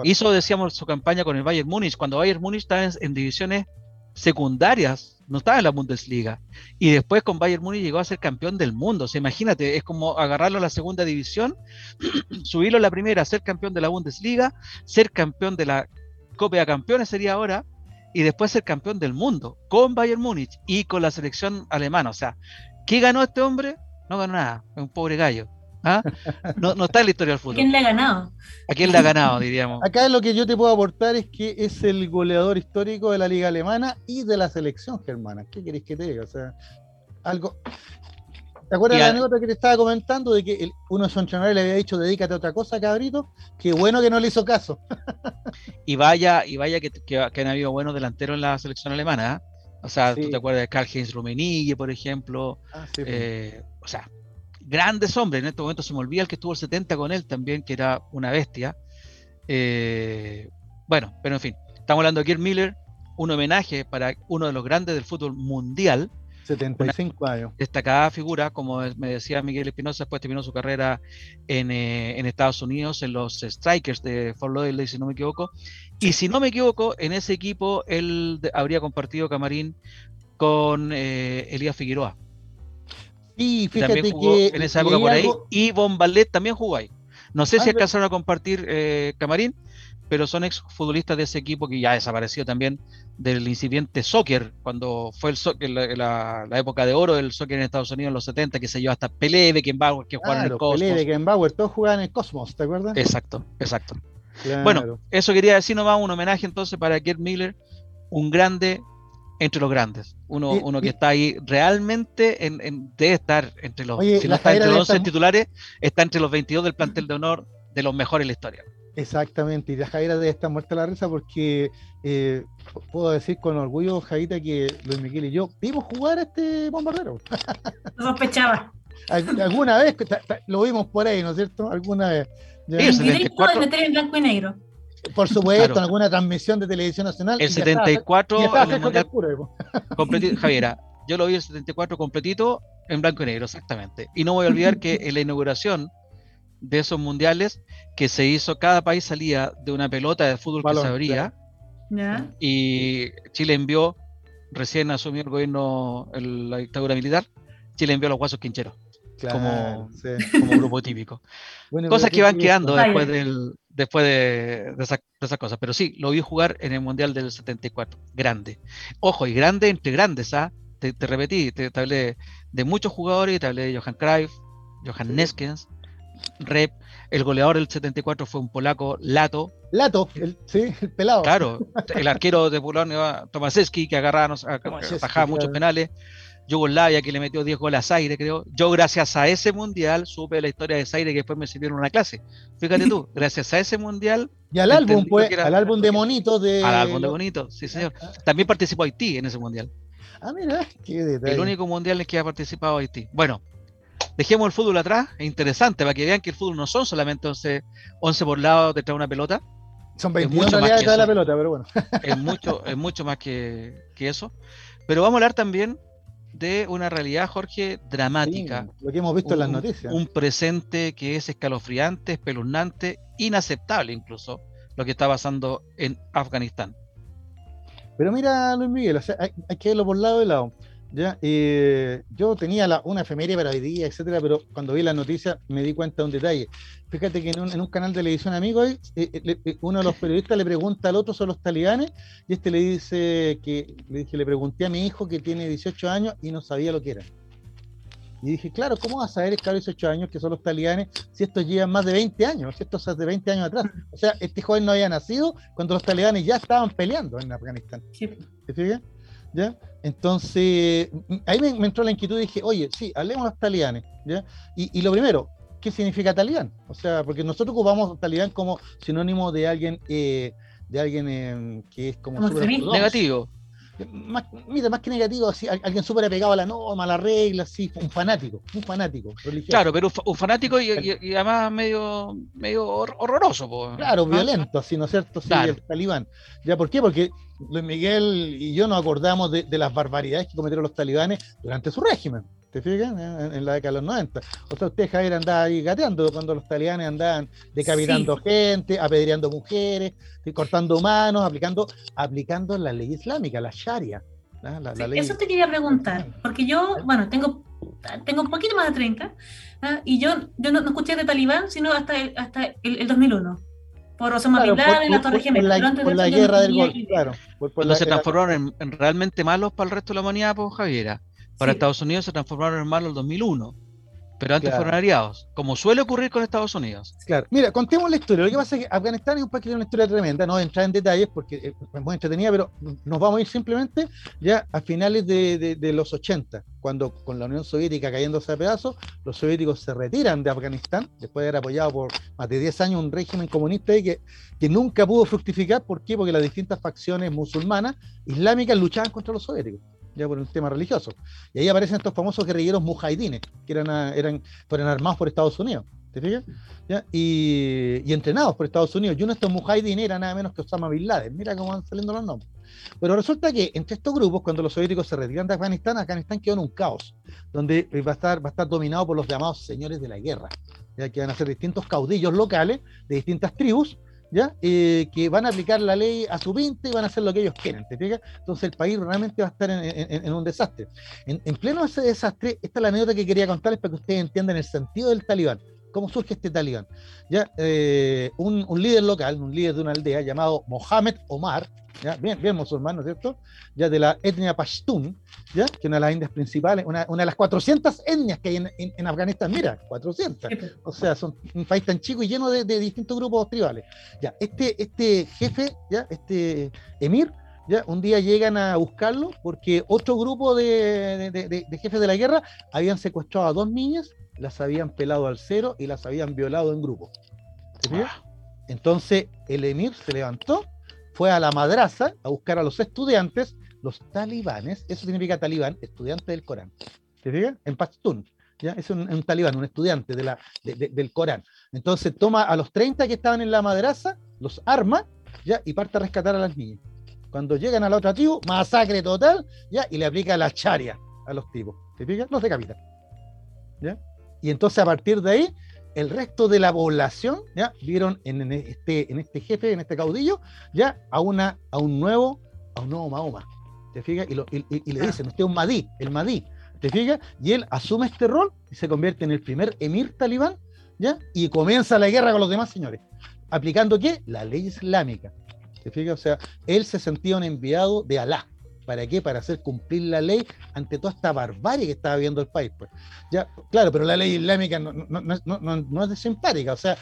Hizo, decíamos, su campaña con el Bayern Múnich, cuando Bayern Múnich estaba en divisiones secundarias, no estaba en la Bundesliga. Y después con Bayern Múnich llegó a ser campeón del mundo. O sea, imagínate, es como agarrarlo a la segunda división, [clears throat] subirlo a la primera, ser campeón de la Bundesliga, ser campeón de la Copa de Campeones sería ahora, y después ser campeón del mundo con Bayern Múnich y con la selección alemana. O sea, ¿qué ganó este hombre? No ganó nada, es un pobre gallo. ¿Ah? No, no, está en la historia del fútbol. ¿A quién le ha ganado? ¿A quién le ha ganado, diríamos? Acá lo que yo te puedo aportar es que es el goleador histórico de la liga alemana y de la selección germana. ¿Qué querés que te diga? O sea, algo... ¿Te acuerdas de la anécdota que te estaba comentando de que uno de sus entrenadores le había dicho dedícate a otra cosa, cabrito? Qué bueno que no le hizo caso. [laughs] y vaya, y vaya que, que, han habido buenos delanteros en la selección alemana. ¿ah? O sea, tú te acuerdas de Karl-Heinz Rummenigge, por ejemplo. Ah, pues. eh, o sea, grandes hombres. En este momento se me olvida el que estuvo el 70 con él también, que era una bestia. Eh, bueno, pero en fin. Estamos hablando de Gerd Miller, un homenaje para uno de los grandes del fútbol mundial. 75 años. Destacada figura, como me decía Miguel Espinosa, después terminó su carrera en, eh, en, Estados Unidos, en los Strikers de Fort Lauderdale, si no me equivoco. Y si no me equivoco, en ese equipo él habría compartido camarín con eh, Elías Figueroa. Sí, fíjate que en esa época por ahí. Y Von también jugó ahí. No sé si alcanzaron a compartir eh, camarín, pero son ex futbolistas de ese equipo que ya desapareció también del incipiente soccer, cuando fue el soccer, la, época de oro del soccer en Estados Unidos en los 70, que se llevó hasta Pelé, Beckenbauer, que jugaban en el Cosmos. Pelé, Beckenbauer, todos jugaban en el Cosmos, ¿te acuerdas? Exacto, exacto. Bueno, eso quería decir nomás un homenaje entonces para Gerd Miller, un grande entre los grandes. Uno, uno que está ahí realmente en, debe estar entre los, si no está entre los 11 titulares, está entre los 22 del plantel de honor de los mejores en la historia. Exactamente, y la Jaira debe estar muerta la risa porque eh, puedo decir con orgullo, Jaita, que Luis Miguel y yo vimos jugar a este bombardero. Sospechaba. [laughs] Alguna vez lo vimos por ahí, ¿no es cierto? Alguna vez. Sí, el 74... en blanco y negro. Por supuesto, en alguna transmisión de televisión nacional. El 74, Javiera, yo lo vi el 74 completito en blanco y negro, exactamente. Y no voy a olvidar que en la inauguración de esos mundiales que se hizo, cada país salía de una pelota de fútbol que se abría. Y Chile envió, recién asumió el gobierno, la dictadura militar, Chile envió a los guasos quincheros. como, grupo típico. Cosas que van quedando después, del, después de, de, esas cosas. Pero sí, lo vi jugar en el Mundial del 74. Grande. Ojo, y grande entre grandes, ¿ah? Te, repetí, te, hablé de muchos jugadores, te hablé de Johan Cruyff, Johan Neskens, Rep, el goleador del 74 fue un polaco, Lato. Lato, el, sí, el pelado. Claro, el arquero de Polonia, Tomasewski, que agarraba, atajaba muchos penales. Yugoslavia, que le metió 10 goles a Zaire, creo. Yo, gracias a ese mundial, supe la historia de Zaire que después me sirvieron una clase. Fíjate tú, [laughs] gracias a ese mundial. Y al álbum, pues, al álbum de Monitos de. Al álbum de Monitos, sí, señor. Ah, ah. También participó Haití en ese mundial. Ah, mira, qué detalle. El único mundial en que ha participado Haití. Bueno, dejemos el fútbol atrás, es interesante para que vean que el fútbol no son solamente 11, 11 por lado detrás de una pelota. Son 21 realidad detrás de la pelota, pero bueno. es, mucho, es mucho más que, eso. Pero vamos a hablar también de una realidad, Jorge, dramática. lo que hemos visto en las noticias. Un presente que es escalofriante, espeluznante, inaceptable incluso, lo que está pasando en Afganistán. Pero mira, Luis Miguel, hay, hay, que verlo por lado y lado. ¿Ya? Eh, yo tenía la, una efeméride para hoy día, etcétera, pero cuando vi la noticia me di cuenta de un detalle. Fíjate que en un, canal de televisión amigo, eh, eh, uno de los periodistas le pregunta al otro sobre los talibanes y este le dice que le, dije, le pregunté a mi hijo que tiene 18 años y no sabía lo que era. Y dije, claro, ¿cómo vas a saber, claro, 18 años que son los talibanes si estos llevan más de 20 años, si estos de 20 años atrás? O sea, este joven no había nacido cuando los talibanes ya estaban peleando en Afganistán. ¿Te fijas? ¿Ya? Entonces, ahí me, entró la inquietud y dije, oye, sí, hablemos de los talibanes, ¿ya? Y, lo primero, ¿qué significa talibán? O sea, porque nosotros ocupamos talibán como sinónimo de alguien, eh, de alguien eh, que es como... negativo más, mira, más que negativo, así, alguien súper apegado a la norma, a la regla, así, un fanático, un fanático religioso. Claro, pero un, fanático y, además medio, medio horroroso. Claro, violento, así, ¿no es cierto? Sí, el talibán. ¿Ya por qué? Porque Luis Miguel y yo nos acordamos de, de las barbaridades que cometieron los talibanes durante su régimen. ¿Te fijas? En, la década de los 90. O sea, usted, Javier, andaba ahí gateando cuando los talibanes andaban decapitando gente, apedreando mujeres, cortando manos, aplicando, aplicando la ley islámica, la Sharia. Eso te quería preguntar, porque yo, bueno, tengo, tengo un poquito más de 30, ¿ah? y yo, yo no, escuché de talibán, sino hasta el, hasta el, 2001 por Osama Bin Laden, la Torre Gemela. Por la, guerra del Golfo, claro. Cuando se transformaron en, realmente malos para el resto de la humanidad, pues Javiera. Para Estados Unidos se transformaron en malos en el 2001, pero antes fueron aliados, como suele ocurrir con Estados Unidos. Claro, mira, contemos la historia. Lo que pasa es que Afganistán es un país que tiene una historia tremenda, no voy a entrar en detalles porque eh, es muy entretenida, pero nos vamos a ir simplemente ya a finales de, los 80, cuando con la Unión Soviética cayéndose a pedazos, los soviéticos se retiran de Afganistán, después de haber apoyado por más de 10 años un régimen comunista que, que nunca pudo fructificar. ¿Por qué? Porque las distintas facciones musulmanas, islámicas, luchaban contra los soviéticos ya por el tema religioso. Y ahí aparecen estos famosos guerrilleros mujahidines, que eran, eran, fueron armados por Estados Unidos. ¿Te fijas? Y, entrenados por Estados Unidos. Y uno de estos mujahideen era nada menos que Osama Bin Laden. Mira cómo van saliendo los nombres. Pero resulta que entre estos grupos, cuando los soviéticos se retiran de Afganistán, Afganistán quedó en un caos, donde va a estar, va a estar dominado por los llamados señores de la guerra, ya que van a ser distintos caudillos locales de distintas tribus, ¿ya? Eh, que van a aplicar la ley a su pinta y van a hacer lo que ellos quieren, ¿te fijas? Entonces el país realmente va a estar en, un desastre. En, en, pleno ese desastre, esta es la anécdota que quería contarles para que ustedes entiendan el sentido del talibán. ¿Cómo surge este talibán? ¿Ya? Eh, un, líder local, un líder de una aldea llamado Mohamed Omar, ¿ya? Bien, bien musulmán, ¿no es cierto? Ya de la etnia Pashtun, ¿ya? que es una de las indias principales, una, una de las 400 etnias que hay en, en, Afganistán, mira, 400. O sea, son un país tan chico y lleno de, de distintos grupos tribales. Ya, este, este jefe, ¿ya? este emir, ¿ya? Un día llegan a buscarlo porque otro grupo de, de, de, jefes de la guerra habían secuestrado a dos niñas las habían pelado al cero y las habían violado en grupo. Ah. Entonces el emir se levantó, fue a la madraza a buscar a los estudiantes, los talibanes, eso significa talibán, estudiante del Corán. ¿Te fijas? En Pashtun. ¿ya? Es un, talibán, un estudiante de la, del Corán. Entonces toma a los 30 que estaban en la madraza, los arma ¿ya? y parte a rescatar a las niñas. Cuando llegan a la otra tribu, masacre total, ¿ya? y le aplica la charia a los tipos. ¿Te fijas? Los decapitan. ¿Ya? Y entonces a partir de ahí, el resto de la población, ¿ya? Vieron en, este, en este jefe, en este caudillo, ya a, una, a un nuevo, a un nuevo Mahoma. ¿Te fijas? Y, le dicen, usted es un Mahdi, el Mahdi. ¿Te fijas? Y él asume este rol y se convierte en el primer emir talibán, ¿ya? Y comienza la guerra con los demás señores. ¿Aplicando qué? La ley islámica. ¿Te fijas? O sea, él se sentía un enviado de Alá. ¿Para qué? Para hacer cumplir la ley ante toda esta barbarie que estaba viendo el país. Pues. Ya, claro, pero la ley islámica no, no, no, no es de simpática. O sea,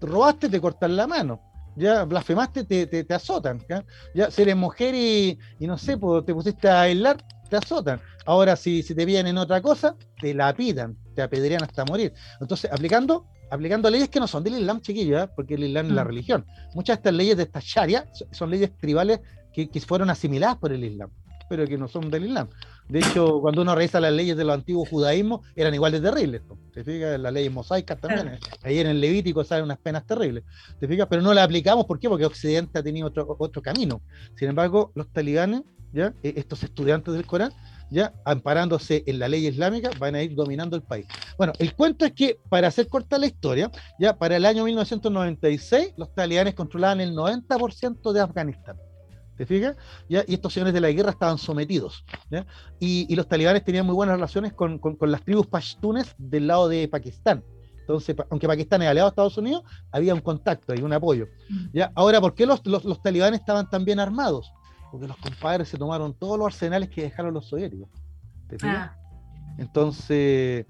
robaste, te cortan la mano. Ya blasfemaste, te, te, azotan. ¿ya? ya si eres mujer y, y no sé, pues, te pusiste a bailar, te azotan. Ahora, si, si te vienen otra cosa, te la pidan, te apedrean hasta morir. Entonces, aplicando aplicando leyes que no son del Islam, chiquillo, ¿eh? porque el Islam es la mm. religión. Muchas de estas leyes de esta Sharia son leyes tribales que, que, fueron asimiladas por el Islam pero que no son del Islam. De hecho, cuando uno revisa las leyes de los antiguos judaísmos, eran igual de terribles. ¿Te fijas? Las leyes mosaicas también. Eh. Ahí en el Levítico salen unas penas terribles. ¿Te fijas? Pero no las aplicamos, ¿por qué? Porque Occidente ha tenido otro, otro camino. Sin embargo, los talibanes, ¿ya? E, estos estudiantes del Corán, ya amparándose en la ley islámica, van a ir dominando el país. Bueno, el cuento es que, para hacer corta la historia, ya para el año 1996, los talibanes controlaban el 90% de Afganistán. ¿Te fijas? ¿Ya? Y estos señores de la guerra estaban sometidos. Y, los talibanes tenían muy buenas relaciones con, las tribus pashtunes del lado de Pakistán. Entonces, aunque Pakistán es aliado a Estados Unidos, había un contacto y un apoyo. Mm. ¿ya? Ahora, ¿por qué los, talibanes estaban tan bien armados? Porque los compadres se tomaron todos los arsenales que dejaron los soviéticos. ¿Te fijas? Ah. Entonces,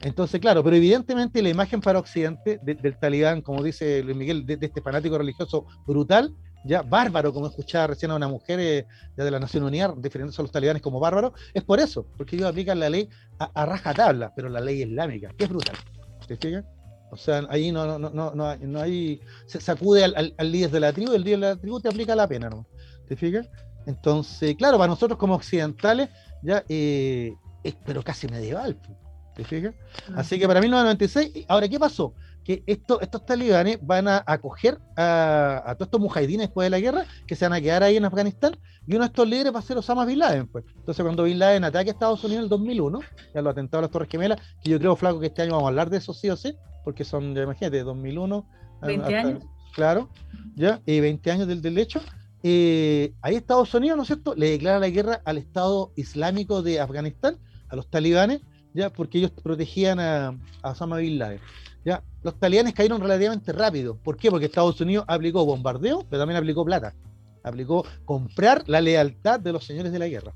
entonces, claro, pero evidentemente la imagen para Occidente del talibán, como dice Luis Miguel, de, este fanático religioso brutal, ya bárbaro, como escuchaba recién a una mujer eh, de la Nación Unida defendiéndose a los talibanes como bárbaro, es por eso, porque ellos aplican la ley a, a rajatabla, pero la ley islámica, que es brutal. ¿Te fijas? O sea, ahí no, no, no, no, no hay, se sacude al, al, líder de la tribu, el líder de la tribu te aplica la pena, ¿no? ¿Te fijas? Entonces, claro, para nosotros como occidentales, ya, eh, es pero casi medieval, ¿te fijas? Así que para 1996, ahora, ¿qué pasó? Que esto, estos talibanes van a acoger a, a, todos estos mujahidines después de la guerra que se van a quedar ahí en Afganistán y uno de estos líderes va a ser Osama Bin Laden. Pues. Entonces, cuando Bin Laden ataque a Estados Unidos en el 2001, ya lo atentado a las Torres Gemelas, que yo creo, Flaco, que este año vamos a hablar de eso sí o sí, porque son, imagínate, 2001. 20 años. Claro, ya, y 20 años del, del hecho. Eh, ahí Estados Unidos, ¿no es cierto?, le declara la guerra al Estado Islámico de Afganistán, a los talibanes, ya, porque ellos protegían a, a Osama Bin Laden. Ya, los talibanes cayeron relativamente rápido. ¿Por qué? Porque Estados Unidos aplicó bombardeo, pero también aplicó plata. Aplicó comprar la lealtad de los señores de la guerra.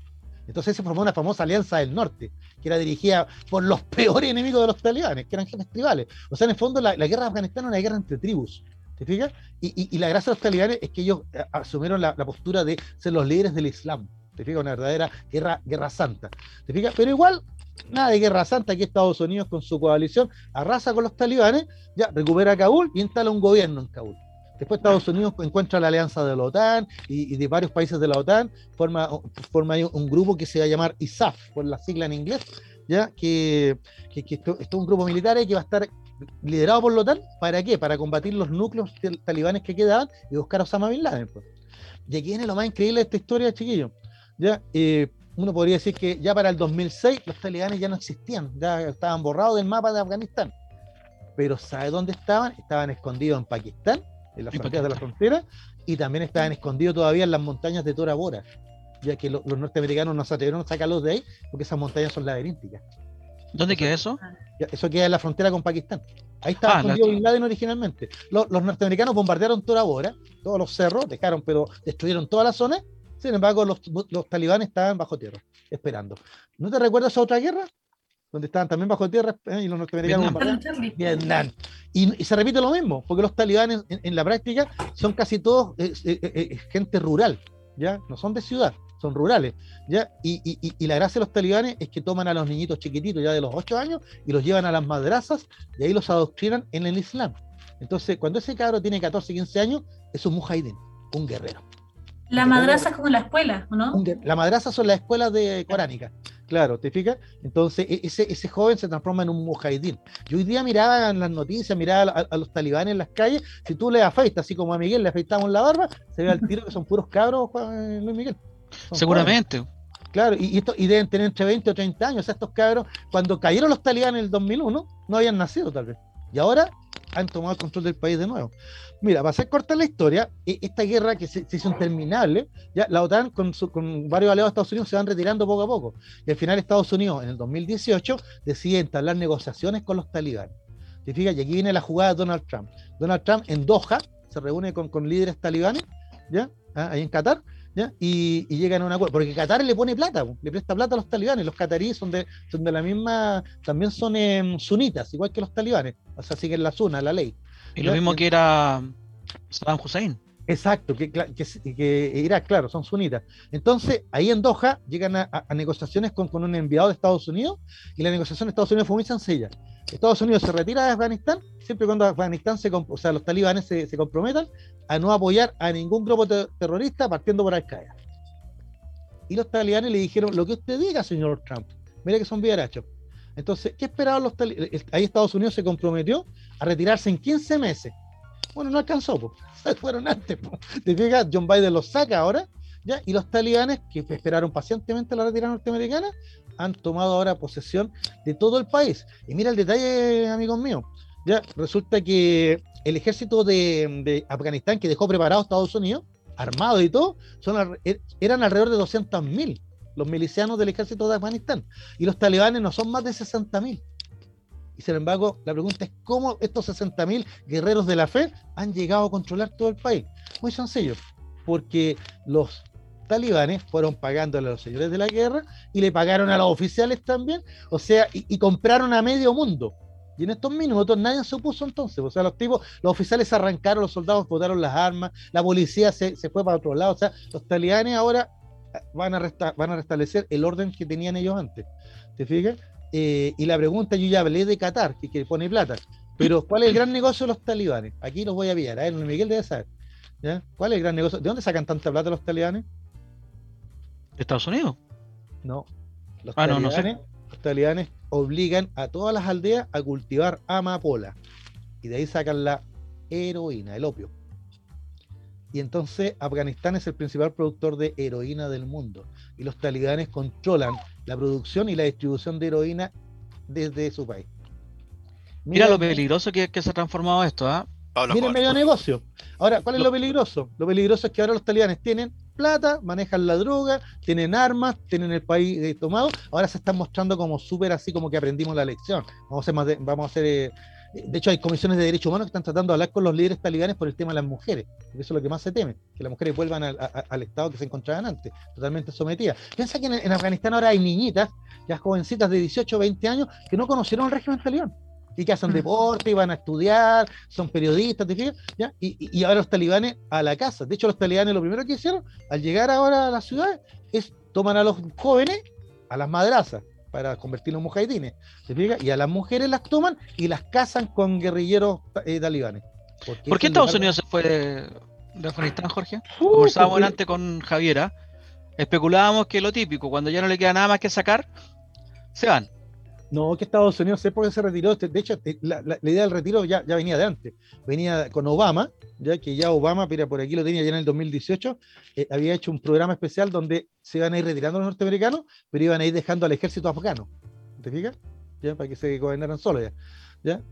Entonces se formó una famosa alianza del norte, que era dirigida por los [laughs] peores enemigos de los talibanes, que eran jefes tribales. O sea, en el fondo la, guerra de Afganistán era una guerra entre tribus. ¿Te fijas? Y, la gracia de los talibanes es que ellos eh, asumieron la, postura de ser los líderes del Islam. ¿Te fijas? Una verdadera guerra, guerra santa. ¿Te fijas? Pero igual nada de guerra santa, aquí Estados Unidos con su coalición arrasa con los talibanes, ya recupera Kabul y instala un gobierno en Kabul. Después Estados Unidos encuentra la alianza de la OTAN y, de varios países de la OTAN, forma, forma un grupo que se va a llamar ISAF, por la sigla en inglés, ya que, que, esto, es un grupo militar que va a estar liderado por la OTAN, ¿para qué? Para combatir los núcleos talibanes que quedaban y buscar a Osama Bin Laden. Pues. Y aquí viene lo más increíble de esta historia, chiquillos. ¿ya? Eh, uno podría decir que ya para el 2006 los talibanes ya no existían, ya estaban borrados del mapa de Afganistán. Pero ¿sabe dónde estaban? Estaban escondidos en Pakistán, en las fronteras de la frontera, y también estaban escondidos todavía en las montañas de Tora Bora, ya que los norteamericanos no se atrevieron a sacarlos de ahí porque esas montañas son laberínticas. ¿Dónde queda eso? eso queda en la frontera con Pakistán. Ahí estaba ah, escondido Bin Laden originalmente. Los, norteamericanos bombardearon Tora Bora, todos los cerros, dejaron, pero destruyeron toda la zona. Sin embargo, los, talibanes estaban bajo tierra, esperando. ¿No te recuerdas a otra guerra? Donde estaban también bajo tierra eh, y los norteamericanos bombardearon. Vietnam. Y, se repite lo mismo, porque los talibanes en, la práctica son casi todos eh, eh, gente rural, ¿ya? No son de ciudad son rurales, ¿ya? Y, y, y, la gracia de los talibanes es que toman a los niñitos chiquititos ya de los 8 años y los llevan a las madrazas y ahí los adoctrinan en el Islam. Entonces, cuando ese cabro tiene 14, 15 años, es un mujahidin, un guerrero. La madraza es como la escuela, ¿no? la madraza son las escuelas de coránica. Claro, ¿te fijas? Entonces, e, ese, ese joven se transforma en un mujahidín. Yo hoy día miraba en las noticias, miraba a, los talibanes en las calles, si tú le afeitas, así como a Miguel le afeitamos la barba, se ve al tiro que son puros cabros, Luis Miguel. Seguramente. Claro, y, esto, y deben tener entre 20 o 30 años. Estos cabros, cuando cayeron los talibanes en el 2001, no habían nacido tal vez. Y ahora han tomado el control del país de nuevo. Mira, para hacer corta la historia, e, esta guerra que se, hizo interminable, ya la OTAN con, con, varios aliados de Estados Unidos se van retirando poco a poco. Y al final Estados Unidos en el 2018 decide entablar negociaciones con los talibanes. ¿Te? Y aquí viene la jugada de Donald Trump. Donald Trump en Doha se reúne con, líderes talibanes, ¿ya? ¿Ah? Ahí en Qatar, y, llegan a un acuerdo. Porque Qatar le pone plata, le presta plata a los talibanes. Los cataríes son de, son de la misma, también son em, sunitas, igual que los talibanes. O sea, siguen la suna, la ley. Y lo mismo que era Saddam Hussein. Exacto, que, que, Irak, claro, son sunitas. Entonces, ahí en Doha llegan a, negociaciones con, con, un enviado de Estados Unidos y la negociación de Estados Unidos fue muy sencilla. Estados Unidos se retira de Afganistán siempre cuando Afganistán se, o sea, los talibanes se, se comprometan a no apoyar a ningún grupo terrorista partiendo por Al-Qaeda. Y los talibanes le dijeron, lo que usted diga, señor Trump, mire que son viarachos. Entonces, ¿qué esperaban los talibanes? Ahí Estados Unidos se comprometió a retirarse en 15 meses. Bueno, no alcanzó, pues. [laughs] fueron antes. Te fijas, John Biden los saca ahora, ¿ya? y los talibanes, que esperaron pacientemente la retirada norteamericana, han tomado ahora posesión de todo el país. Y mira el detalle, amigos míos. Ya resulta que el ejército de, Afganistán que dejó preparado Estados Unidos, armado y todo, son, er, eran alrededor de 200.000 los milicianos del ejército de Afganistán. Y los talibanes no son más de 60.000. Y sin embargo, la pregunta es cómo estos 60.000 guerreros de la fe han llegado a controlar todo el país. Muy sencillo, porque los talibanes fueron pagándole a los señores de la guerra y le pagaron a los oficiales también, o sea, y compraron a medio mundo. Y en estos minutos nadie se opuso entonces. O sea, los tipos, los oficiales arrancaron, los soldados botaron las armas, la policía se, fue para otro lado. O sea, los talibanes ahora eh, van a, van a restablecer el orden que tenían ellos antes. ¿Te fijas? Eh, y la pregunta, yo ya hablé de Qatar, que, que, pone plata. Pero, ¿cuál es el gran negocio de los talibanes? Aquí los voy a pillar. A ver, Miguel debe saber. ¿Cuál es el gran negocio? ¿De dónde sacan tanta plata los talibanes? ¿De Estados Unidos? No. Los ah, no, no sé. Los talibanes obligan a todas las aldeas a cultivar amapola. Y de ahí sacan la heroína, el opio. Y entonces Afganistán es el principal productor de heroína del mundo. Y los talibanes controlan la producción y la distribución de heroína desde su país. Mira, lo peligroso que, que, se ha transformado esto, ¿ah? Mira el medio negocio. Ahora, ¿cuál es lo peligroso? Lo peligroso es que ahora los talibanes tienen plata, manejan la droga, tienen armas, tienen el país eh, tomado. Ahora se están mostrando como súper así, como que aprendimos la lección. Vamos a hacer, más de, vamos a hacer eh, de hecho, hay comisiones de derechos humanos que están tratando de hablar con los líderes talibanes por el tema de las mujeres, eso es lo que más se teme, que las mujeres vuelvan al, estado que se encontraban antes, totalmente sometidas. Piensa que en, Afganistán ahora hay niñitas, ya jovencitas de 18 o 20 años, que no conocieron el régimen talibán y que hacen mm. deporte, y van a estudiar, son periodistas, ¿te ¿Ya? Y, ahora los talibanes a la casa. De hecho, los talibanes lo primero que hicieron al llegar ahora a la ciudad es tomar a los jóvenes a las madrazas para convertirlos en mujahidines. ¿te Y a las mujeres las toman y las casan con guerrilleros eh, talibanes. ¿Por qué Estados Unidos se fue de, Afganistán, Jorge? Uh, Conversábamos antes con Javiera. Especulábamos que lo típico, cuando ya no le queda nada más que sacar, se van. No, que Estados Unidos sé por qué se retiró. De hecho, la, idea del retiro ya, ya, venía de antes. Venía con Obama, ya que ya Obama, mira, por aquí lo tenía ya en el 2018, eh, había hecho un programa especial donde se iban a ir retirando los norteamericanos, pero iban a ir dejando al ejército afgano. ¿Te fijas? ¿Ya? Para que se gobernaran solos ya.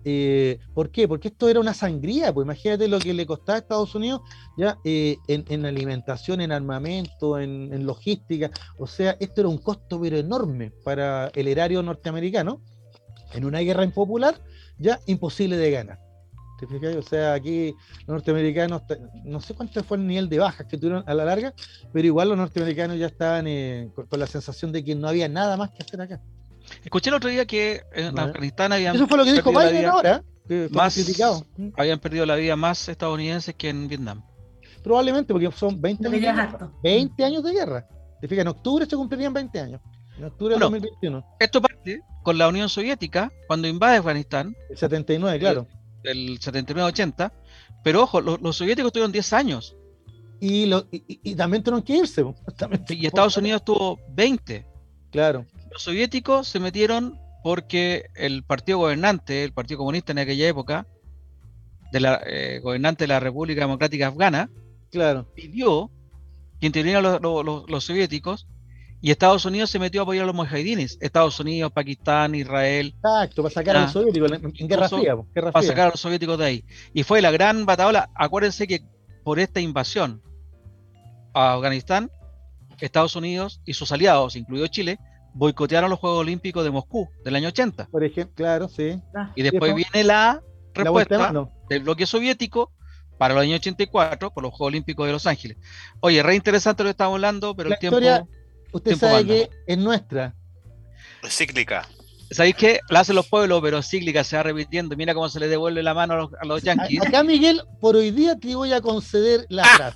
Eh, ¿Por qué? Porque esto era una sangría, pues imagínate lo que le costaba a Estados Unidos ¿ya? en, alimentación, en armamento, en, logística. O sea, esto era un costo pero enorme para el erario norteamericano en una guerra impopular, ya imposible de ganar. O sea, aquí los norteamericanos, no sé cuánto fue el nivel de bajas que tuvieron a la larga, pero igual los norteamericanos ya estaban eh, con, la sensación de que no había nada más que hacer acá. Escuché el otro día que en Afganistán habían. Eso fue lo que dijo Biden ahora. más, Habían perdido la vida más estadounidenses que en Vietnam. Probablemente, porque son 20 años, 20 años de guerra. Te fijas, en octubre se cumplirían 20 años. En octubre del 2021. Esto parte con la Unión Soviética, cuando invade Afganistán. El 79, claro del 79-80, pero ojo, los, soviéticos tuvieron 10 años. Y, y, también tuvieron que irse. [laughs] y Estados Unidos tuvo 20. Claro. Los soviéticos se metieron porque el partido gobernante, el Partido Comunista en aquella época, de la eh, gobernante de la República Democrática Afgana, claro. pidió que intervinieran los, soviéticos y Estados Unidos se metió a apoyar a los mujahidines. Estados Unidos, Pakistán, Israel. Exacto, para sacar a los soviéticos en guerra fría, Para sacar a los soviéticos de ahí. Y fue la gran batalla. Acuérdense que por esta invasión a Afganistán, Estados Unidos y sus aliados, incluido Chile, boicotearon los Juegos Olímpicos de Moscú del año 80. Por ejemplo, claro, sí. Y después viene la respuesta del bloque soviético para los años 84 por los Juegos Olímpicos de Los Ángeles. Oye, re interesante lo que estamos hablando, pero el tiempo usted sabe que es nuestra. Es cíclica. ¿Sabéis que la hacen los pueblos, pero cíclica se va repitiendo? Mira cómo se le devuelve la mano a los, a los yanquis. Acá, Miguel, por hoy día te voy a conceder la [laughs] frase.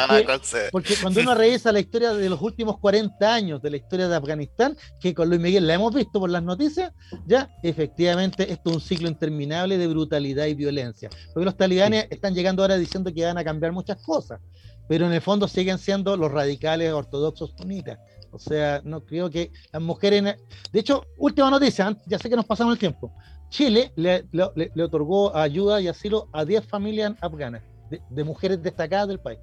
Porque, porque, cuando uno revisa la historia de los últimos 40 años de la historia de Afganistán, que con Luis Miguel la hemos visto por las noticias, ya efectivamente esto es un ciclo interminable de brutalidad y violencia. Porque los talibanes están llegando ahora diciendo que van a cambiar muchas cosas pero en el fondo siguen siendo los radicales ortodoxos sunitas. O sea, no creo que las mujeres... De hecho, última noticia, ya sé que nos pasamos el tiempo. Chile le, otorgó ayuda y asilo a 10 familias afganas, de, mujeres destacadas del país.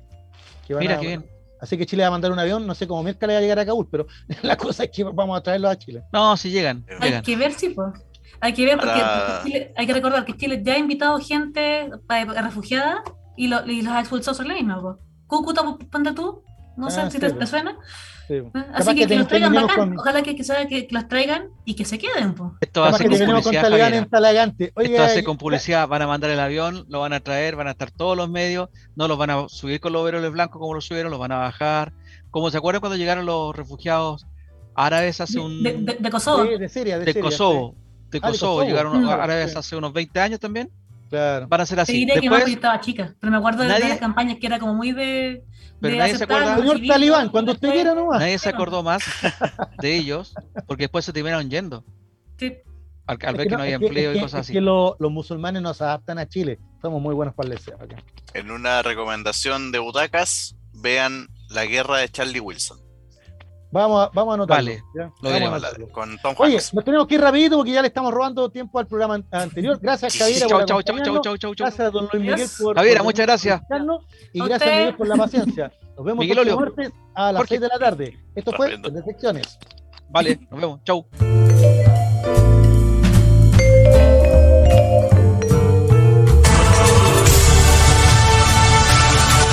Mira qué bien. Así que Chile va a mandar un avión, no sé cómo le va a llegar a Kabul, pero [laughs] la cosa es que vamos a traerlos a Chile. No, si llegan. Hay que ver, sí, pues. Hay que ver, porque hay que recordar que Chile ya ha invitado gente refugiada y, lo, y los ha expulsado sobre la misma, pues. Cúcuta, ponte tú, no sé ah, si te, suena. Ah, así que, que, los traigan bacán, ojalá que, que, los traigan y que se queden. Esto va a ser con publicidad. Esto hace con publicidad, van a mandar el avión, lo van a traer, van a estar todos los medios, no los van a subir con los overoles blancos como los subieron, los van a bajar. Como se acuerdan cuando llegaron los refugiados árabes hace un... De, Kosovo. de Siria, de, Kosovo. De ah, Kosovo, llegaron árabes hace unos 20 años también. Claro. Van a ser así. Te diré Después, que estaba chica, pero me acuerdo de las campañas que era como muy de. Pero nadie se acuerda. Señor Talibán, cuando usted quiera nomás. Nadie se acordó más de ellos, porque después se terminaron yendo. Sí. Al, ver que no, había empleo y cosas así. Es que los musulmanes no se adaptan a Chile. Somos muy buenos para el deseo acá. En una recomendación de butacas, vean La guerra de Charlie Wilson. Vamos a, vamos a anotarlo. Vale, vamos a con Tom Oye, nos tenemos que ir rapidito porque ya le estamos robando tiempo al programa anterior. Gracias, Javier. Chau, chau, chau, chau, chau, Gracias a don Luis Miguel por. Javier, muchas gracias. Y gracias, Miguel, por la paciencia. Nos vemos el martes a las 6 de la tarde. Esto fue de Secciones. Vale, nos vemos. Chau.